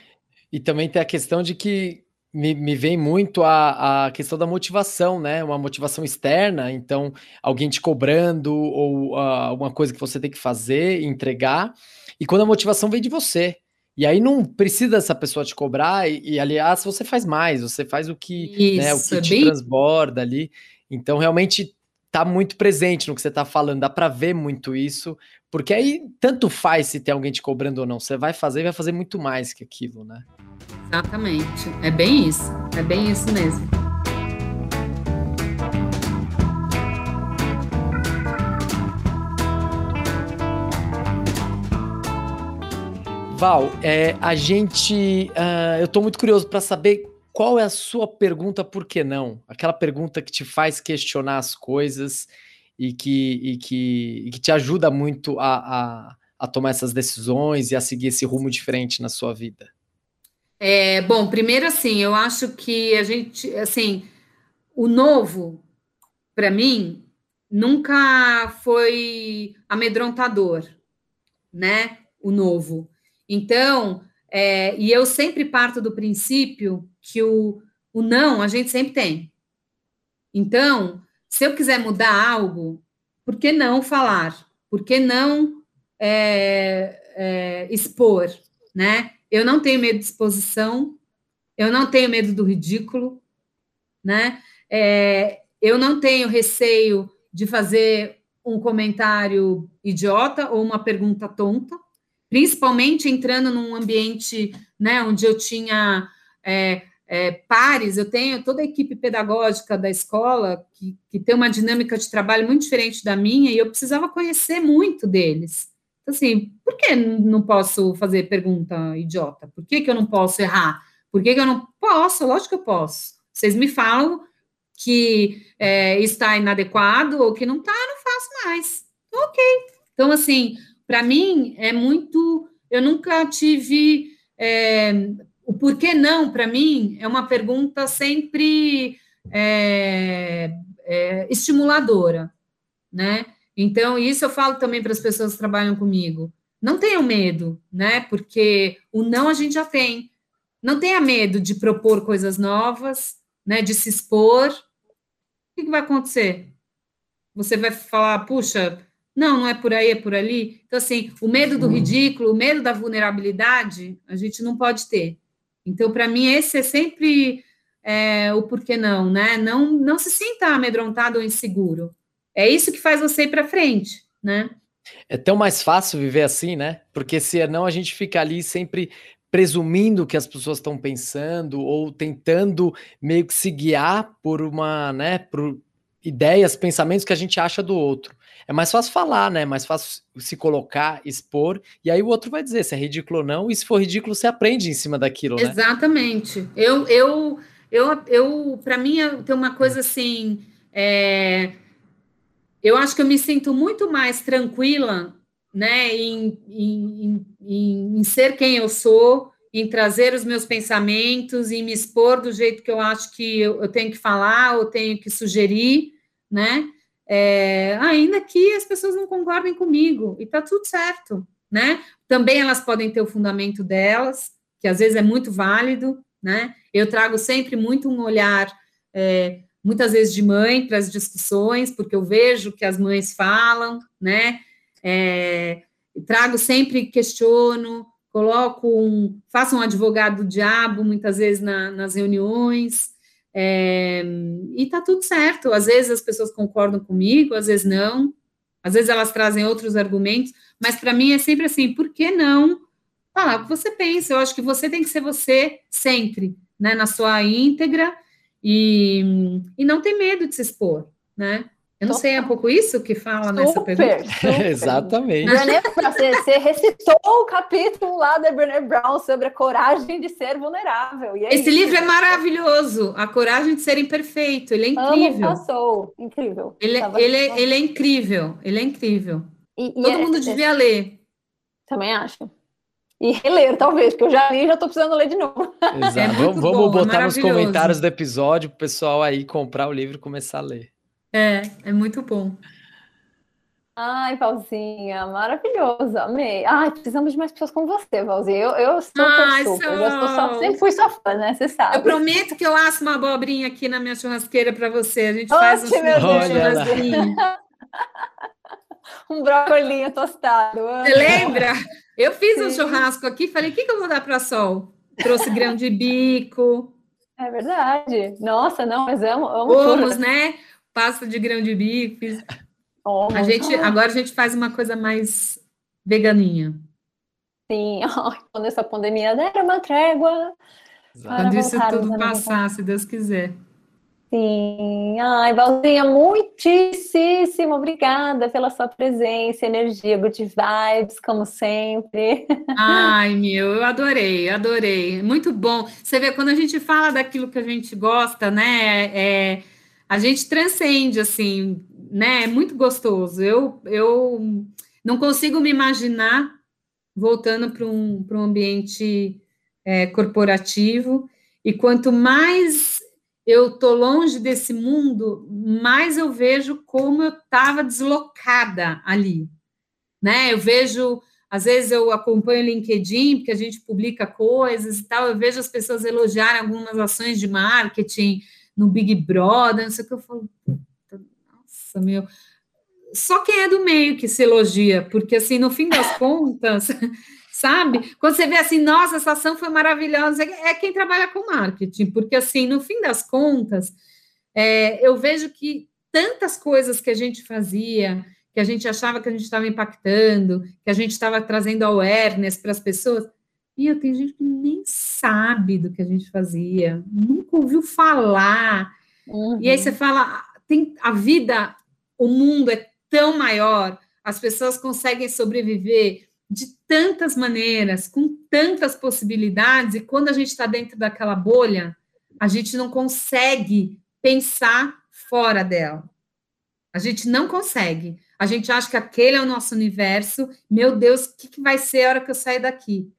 E também tem a questão de que me, me vem muito a, a questão da motivação, né? Uma motivação externa, então alguém te cobrando ou uh, alguma coisa que você tem que fazer, entregar, e quando a motivação vem de você. E aí não precisa dessa pessoa te cobrar, e, e aliás, você faz mais, você faz o que, Isso, né, o que te bem... transborda ali. Então, realmente tá muito presente no que você tá falando, dá para ver muito isso, porque aí tanto faz se tem alguém te cobrando ou não, você vai fazer e vai fazer muito mais que aquilo, né? Exatamente, é bem isso, é bem isso mesmo. Val, é, a gente, uh, eu estou muito curioso para saber qual é a sua pergunta por que não? Aquela pergunta que te faz questionar as coisas e que, e que, e que te ajuda muito a, a, a, tomar essas decisões e a seguir esse rumo diferente na sua vida? É, bom, primeiro assim, eu acho que a gente, assim, o novo, para mim, nunca foi amedrontador, né? O novo. Então, é, e eu sempre parto do princípio que o, o não a gente sempre tem. Então, se eu quiser mudar algo, por que não falar? Por que não é, é, expor? Né? Eu não tenho medo de exposição, eu não tenho medo do ridículo, né? É, eu não tenho receio de fazer um comentário idiota ou uma pergunta tonta, principalmente entrando num ambiente né, onde eu tinha é, é, pares, eu tenho toda a equipe pedagógica da escola que, que tem uma dinâmica de trabalho muito diferente da minha e eu precisava conhecer muito deles. Então, assim, por que não posso fazer pergunta idiota? Por que, que eu não posso errar? Por que, que eu não posso? Lógico que eu posso. Vocês me falam que é, está inadequado ou que não está, não faço mais. Ok. Então, assim, para mim é muito. Eu nunca tive é, o porquê não, para mim, é uma pergunta sempre é, é, estimuladora, né? Então, isso eu falo também para as pessoas que trabalham comigo. Não tenham medo, né? Porque o não a gente já tem. Não tenha medo de propor coisas novas, né? De se expor. O que, que vai acontecer? Você vai falar, puxa, não, não é por aí, é por ali. Então, assim, o medo do ridículo, o medo da vulnerabilidade, a gente não pode ter. Então, para mim, esse é sempre é, o porquê não, né? Não, não se sinta amedrontado ou inseguro. É isso que faz você ir para frente, né? É tão mais fácil viver assim, né? Porque se não, a gente fica ali sempre presumindo que as pessoas estão pensando ou tentando meio que se guiar por uma, né, por ideias, pensamentos que a gente acha do outro. É mais fácil falar, né? É mais fácil se colocar, expor, e aí o outro vai dizer se é ridículo ou não, e se for ridículo, você aprende em cima daquilo, né? Exatamente. Eu, eu, eu, eu para mim, tem uma coisa assim. É, eu acho que eu me sinto muito mais tranquila, né, em, em, em, em ser quem eu sou, em trazer os meus pensamentos, em me expor do jeito que eu acho que eu, eu tenho que falar ou tenho que sugerir, né? É, ainda que as pessoas não concordem comigo, e tá tudo certo, né? Também elas podem ter o fundamento delas, que às vezes é muito válido, né? Eu trago sempre muito um olhar, é, muitas vezes de mãe para as discussões, porque eu vejo que as mães falam, né? É, trago sempre, questiono, coloco um, faço um advogado do diabo muitas vezes na, nas reuniões, é, e tá tudo certo. Às vezes as pessoas concordam comigo, às vezes não. Às vezes elas trazem outros argumentos, mas para mim é sempre assim: por que não falar o que você pensa? Eu acho que você tem que ser você sempre, né, na sua íntegra e, e não ter medo de se expor, né? Eu não sei, é um pouco isso que fala super, nessa pergunta? Super. Exatamente. Brené, você, você, recitou o capítulo lá da Brené Brown sobre a coragem de ser vulnerável. É Esse isso. livro é maravilhoso, A Coragem de Ser Imperfeito. Ele é incrível. Amo, passou. Incrível. Ele, é, ele, é, ele é incrível. Ele é incrível. E, Todo é, mundo devia ler. Também acho. E reler, talvez, porque eu já li e já estou precisando ler de novo. Exato. É vamos bom, botar nos comentários do episódio para o pessoal aí comprar o livro e começar a ler. É, é muito bom. Ai, Valzinha, maravilhoso, amei. Ai, precisamos de mais pessoas como você, Valzinha. Eu, eu estou Ai, super, eu só, sempre fui sua fã, né? Você sabe. Eu prometo que eu asso uma abobrinha aqui na minha churrasqueira para você. A gente faz um churrasquinho. um brócolinho tostado. Você lembra? Eu fiz Sim. um churrasco aqui, falei, o que, que eu vou dar para Sol? Trouxe grão de bico. É verdade. Nossa, não, mas amo, amo Ovos, né? Pasta de grão de bico. Oh, a gente, agora a gente faz uma coisa mais veganinha. Sim, quando essa pandemia der uma trégua. Quando isso tudo passar, se Deus quiser. Sim, ai, Valzinha, muitíssimo obrigada pela sua presença, energia, good vibes, como sempre. Ai, meu, eu adorei, adorei, muito bom. Você vê, quando a gente fala daquilo que a gente gosta, né, é, a gente transcende, assim, né? É muito gostoso. Eu, eu não consigo me imaginar voltando para um, um ambiente é, corporativo. E quanto mais eu tô longe desse mundo, mais eu vejo como eu estava deslocada ali, né? Eu vejo, às vezes eu acompanho o LinkedIn, porque a gente publica coisas e tal, eu vejo as pessoas elogiarem algumas ações de marketing no Big Brother, não sei o que eu falo, nossa, meu. Só quem é do meio que se elogia, porque assim, no fim das contas, sabe? Quando você vê assim, nossa, essa ação foi maravilhosa, é quem trabalha com marketing, porque assim, no fim das contas, é, eu vejo que tantas coisas que a gente fazia, que a gente achava que a gente estava impactando, que a gente estava trazendo awareness para as pessoas, e tenho gente que nem sabe do que a gente fazia, nunca ouviu falar. Uhum. E aí você fala, tem a vida, o mundo é tão maior, as pessoas conseguem sobreviver de tantas maneiras, com tantas possibilidades, e quando a gente está dentro daquela bolha, a gente não consegue pensar fora dela. A gente não consegue. A gente acha que aquele é o nosso universo. Meu Deus, o que, que vai ser a hora que eu sair daqui?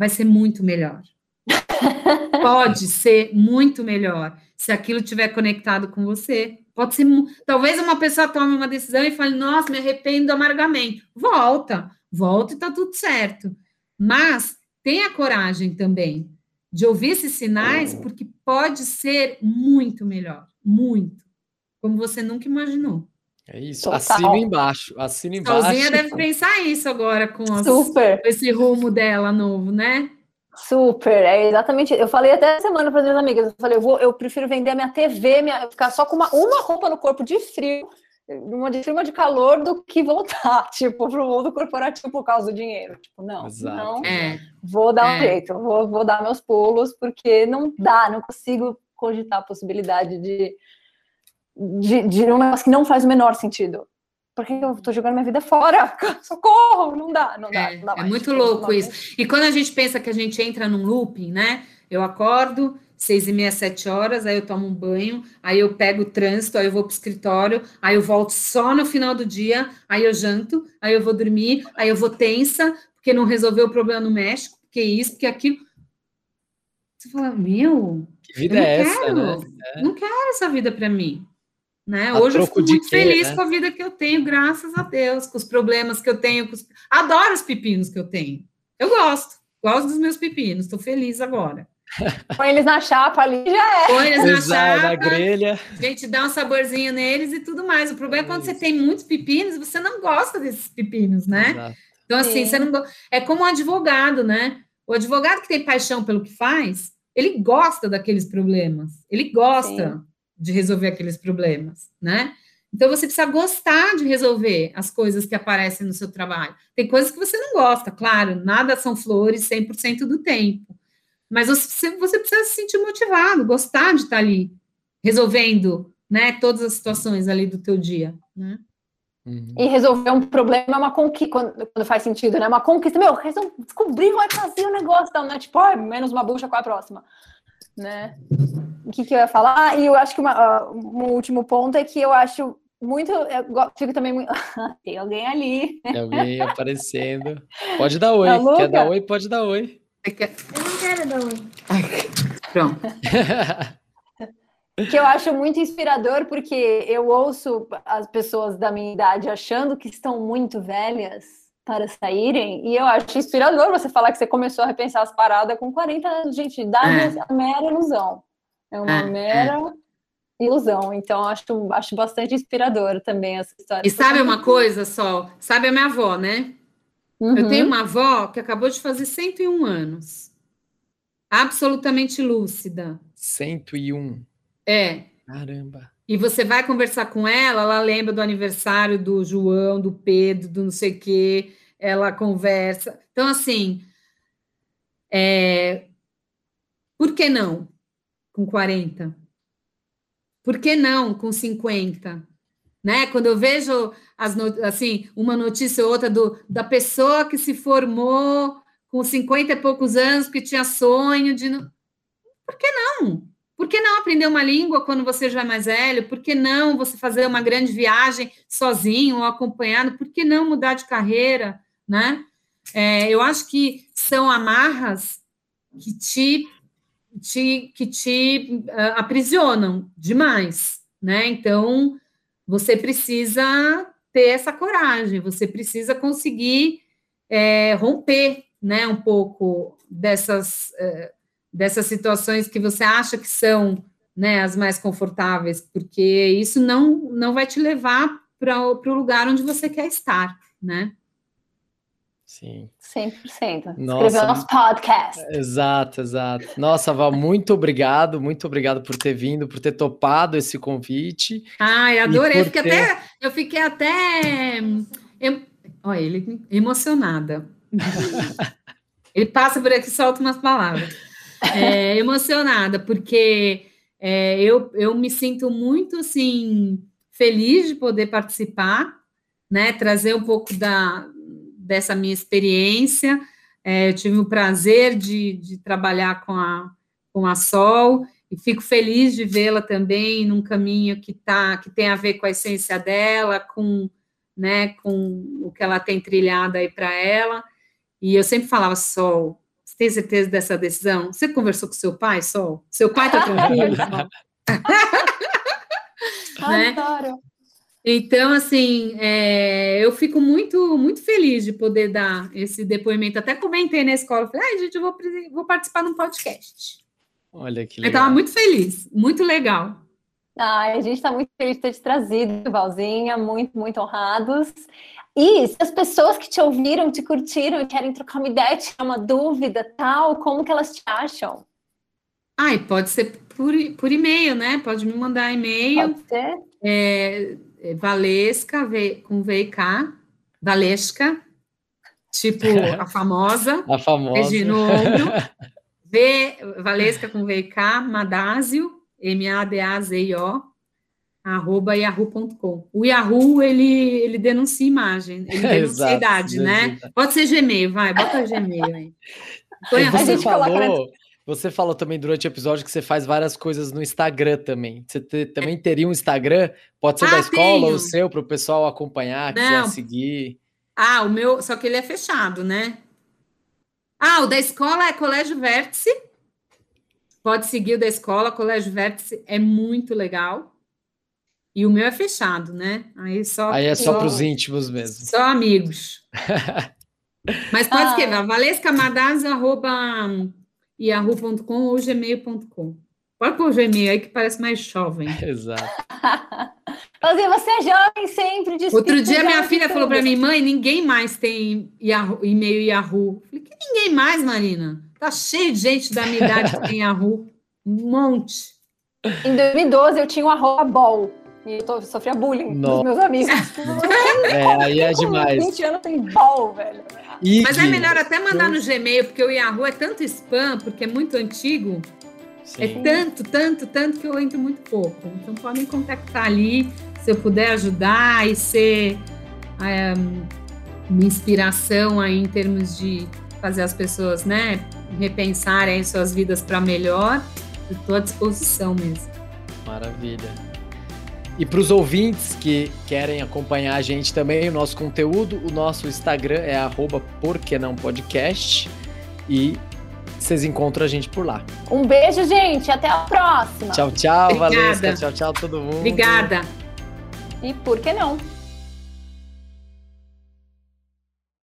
Vai ser muito melhor. Pode ser muito melhor se aquilo estiver conectado com você. Pode ser, talvez uma pessoa tome uma decisão e fale, nossa, me arrependo amargamente. Volta, volta e tá tudo certo. Mas tenha coragem também de ouvir esses sinais, porque pode ser muito melhor, muito, como você nunca imaginou. É isso, Total. e embaixo, e embaixo. Solzinha deve pensar isso agora com, as, com esse rumo dela novo, né? Super, é exatamente. Eu falei até semana para as minhas amigas, eu falei, eu, vou, eu prefiro vender a minha TV, minha, ficar só com uma, uma roupa no corpo de frio, uma de frio de calor, do que voltar, tipo, para o mundo corporativo por causa do dinheiro. Tipo, não, Exato. não, é. vou dar um é. jeito, vou, vou dar meus pulos, porque não dá, não consigo cogitar a possibilidade de, de, de um negócio que não faz o menor sentido porque eu tô jogando minha vida fora. Socorro! Não dá, não dá. É, não dá é muito louco isso. E quando a gente pensa que a gente entra num looping, né? Eu acordo, seis e meia, sete horas, aí eu tomo um banho, aí eu pego o trânsito, aí eu vou para o escritório, aí eu volto só no final do dia, aí eu janto, aí eu vou dormir, aí eu vou tensa, porque não resolveu o problema no México, porque isso, porque aquilo. Você fala, meu. Que vida é essa? Quero, né? é. Não quero essa vida para mim. Né? Hoje eu fico muito quê, feliz né? com a vida que eu tenho, graças a Deus, com os problemas que eu tenho. Os... Adoro os pepinos que eu tenho. Eu gosto, gosto dos meus pepinos, estou feliz agora. Põe eles na chapa ali, já é. Põe eles na chapa, na grelha. A gente dá um saborzinho neles e tudo mais. O problema é, quando você tem muitos pepinos, você não gosta desses pepinos, né? Exato. Então, assim, Sim. você não é como um advogado, né? O advogado que tem paixão pelo que faz, ele gosta daqueles problemas, ele gosta. Sim de resolver aqueles problemas, né? Então você precisa gostar de resolver as coisas que aparecem no seu trabalho. Tem coisas que você não gosta, claro, nada são flores 100% do tempo. Mas você, você precisa se sentir motivado, gostar de estar ali resolvendo né, todas as situações ali do teu dia, né? Uhum. E resolver um problema é uma conquista, quando, quando, faz sentido, né? Uma conquista, meu, descobrir, vai fazer o negócio, então, né? Tipo, oh, menos uma bucha, qual é a próxima? Né? O que, que eu ia falar? E eu acho que uma, uh, um último ponto é que eu acho muito. Eu fico também muito. Tem alguém ali. Tem alguém aparecendo. Pode dar oi. Quer dar oi? Pode dar oi. Eu não quero dar oi. Pronto. que eu acho muito inspirador, porque eu ouço as pessoas da minha idade achando que estão muito velhas para saírem, e eu acho inspirador você falar que você começou a repensar as paradas com 40 anos. Gente, idade é, é mera ilusão. É uma é, mera é. ilusão. Então, acho, acho bastante inspirador também essa história. E sabe uma coisa, Sol? Sabe a minha avó, né? Uhum. Eu tenho uma avó que acabou de fazer 101 anos. Absolutamente lúcida. 101. É. Caramba. E você vai conversar com ela, ela lembra do aniversário do João, do Pedro, do não sei o quê, ela conversa. Então, assim, é... por que não com 40? Por que não com 50? Né? Quando eu vejo as assim, uma notícia ou outra do, da pessoa que se formou com 50 e poucos anos, que tinha sonho de. Por que não? Por que não aprender uma língua quando você já é mais velho? Por que não você fazer uma grande viagem sozinho ou acompanhado? Por que não mudar de carreira, né? É, eu acho que são amarras que te, te que te uh, aprisionam demais, né? Então você precisa ter essa coragem, você precisa conseguir é, romper, né, um pouco dessas uh, dessas situações que você acha que são né, as mais confortáveis, porque isso não, não vai te levar para o lugar onde você quer estar, né? Sim. 100%. Nossa, Escreveu nosso podcast. Exato, exato. Nossa, Val, muito obrigado, muito obrigado por ter vindo, por ter topado esse convite. Ai, adorei. Eu fiquei, ter... até, eu fiquei até. Eu, olha, ele emocionada. ele passa por aqui e solta umas palavras é, emocionada, porque é, eu, eu me sinto muito assim feliz de poder participar, né? Trazer um pouco da, dessa minha experiência. É, eu tive o prazer de, de trabalhar com a, com a Sol e fico feliz de vê-la também num caminho que tá, que tem a ver com a essência dela, com, né, com o que ela tem trilhado aí para ela. E eu sempre falava, Sol, tem certeza dessa decisão? Você conversou com seu pai, Sol? Seu pai está tranquilo? né? Adoro. Então, assim, é, eu fico muito, muito feliz de poder dar esse depoimento. Até comentei na escola, falei, ai, gente, eu vou, vou participar de um podcast. Olha que legal. Eu estava muito feliz, muito legal. Ai, a gente está muito feliz de ter te trazido, Valzinha, muito, muito honrados. E se as pessoas que te ouviram, te curtiram, querem trocar uma ideia, tirar uma dúvida, tal, como que elas te acham? Ai, pode ser por, por e-mail, né? Pode me mandar e-mail. Pode ser. É Valesca, v, com VK, Valesca, tipo a famosa. a famosa. De ombro. V, Valesca com VK, Madásio, M-A-D-A-Z-I-O, arroba yahoo.com. O Yahoo, ele, ele denuncia imagem, ele denuncia Exato, idade, né? Pode ser Gmail, vai, bota Gmail aí. você falou, você falou também durante o episódio que você faz várias coisas no Instagram também. Você te, também teria um Instagram? Pode ser ah, da escola tenho. ou o seu, para o pessoal acompanhar, quiser seguir. Ah, o meu, só que ele é fechado, né? Ah, o da escola é Colégio Vértice. Pode seguir o da escola, Colégio Vértice é muito legal. E o meu é fechado, né? Aí só. Aí é só para os íntimos mesmo. Só amigos. Mas pode ah. escrever valescamadaz.yahoo.com ou gmail.com. Pode pôr o Gmail aí que parece mais jovem. Exato. Fazia, você é jovem sempre. Outro dia minha filha falou para mim, mãe, ninguém mais tem Yahoo, e-mail Yahoo. Falei, que ninguém mais, Marina? Tá cheio de gente da minha idade que tem Yahoo. Um monte. Em 2012 eu tinha o arroba bol. E eu tô, sofria bullying Nossa. dos meus amigos. é, aí é demais. 20 anos tem bol, velho. Mas é melhor até mandar no Gmail, porque o Yahoo é tanto spam, porque é muito antigo, É tanto, tanto, tanto que eu entro muito pouco. Então podem contactar ali, se eu puder ajudar e ser é, uma inspiração aí em termos de fazer as pessoas, né, repensarem suas vidas para melhor, estou à disposição mesmo. Maravilha. E para os ouvintes que querem acompanhar a gente também, o nosso conteúdo, o nosso Instagram é arroba podcast e vocês encontram a gente por lá. Um beijo, gente. Até a próxima. Tchau, tchau, Obrigada. Valesca. Tchau, tchau, todo mundo. Obrigada. E por que não?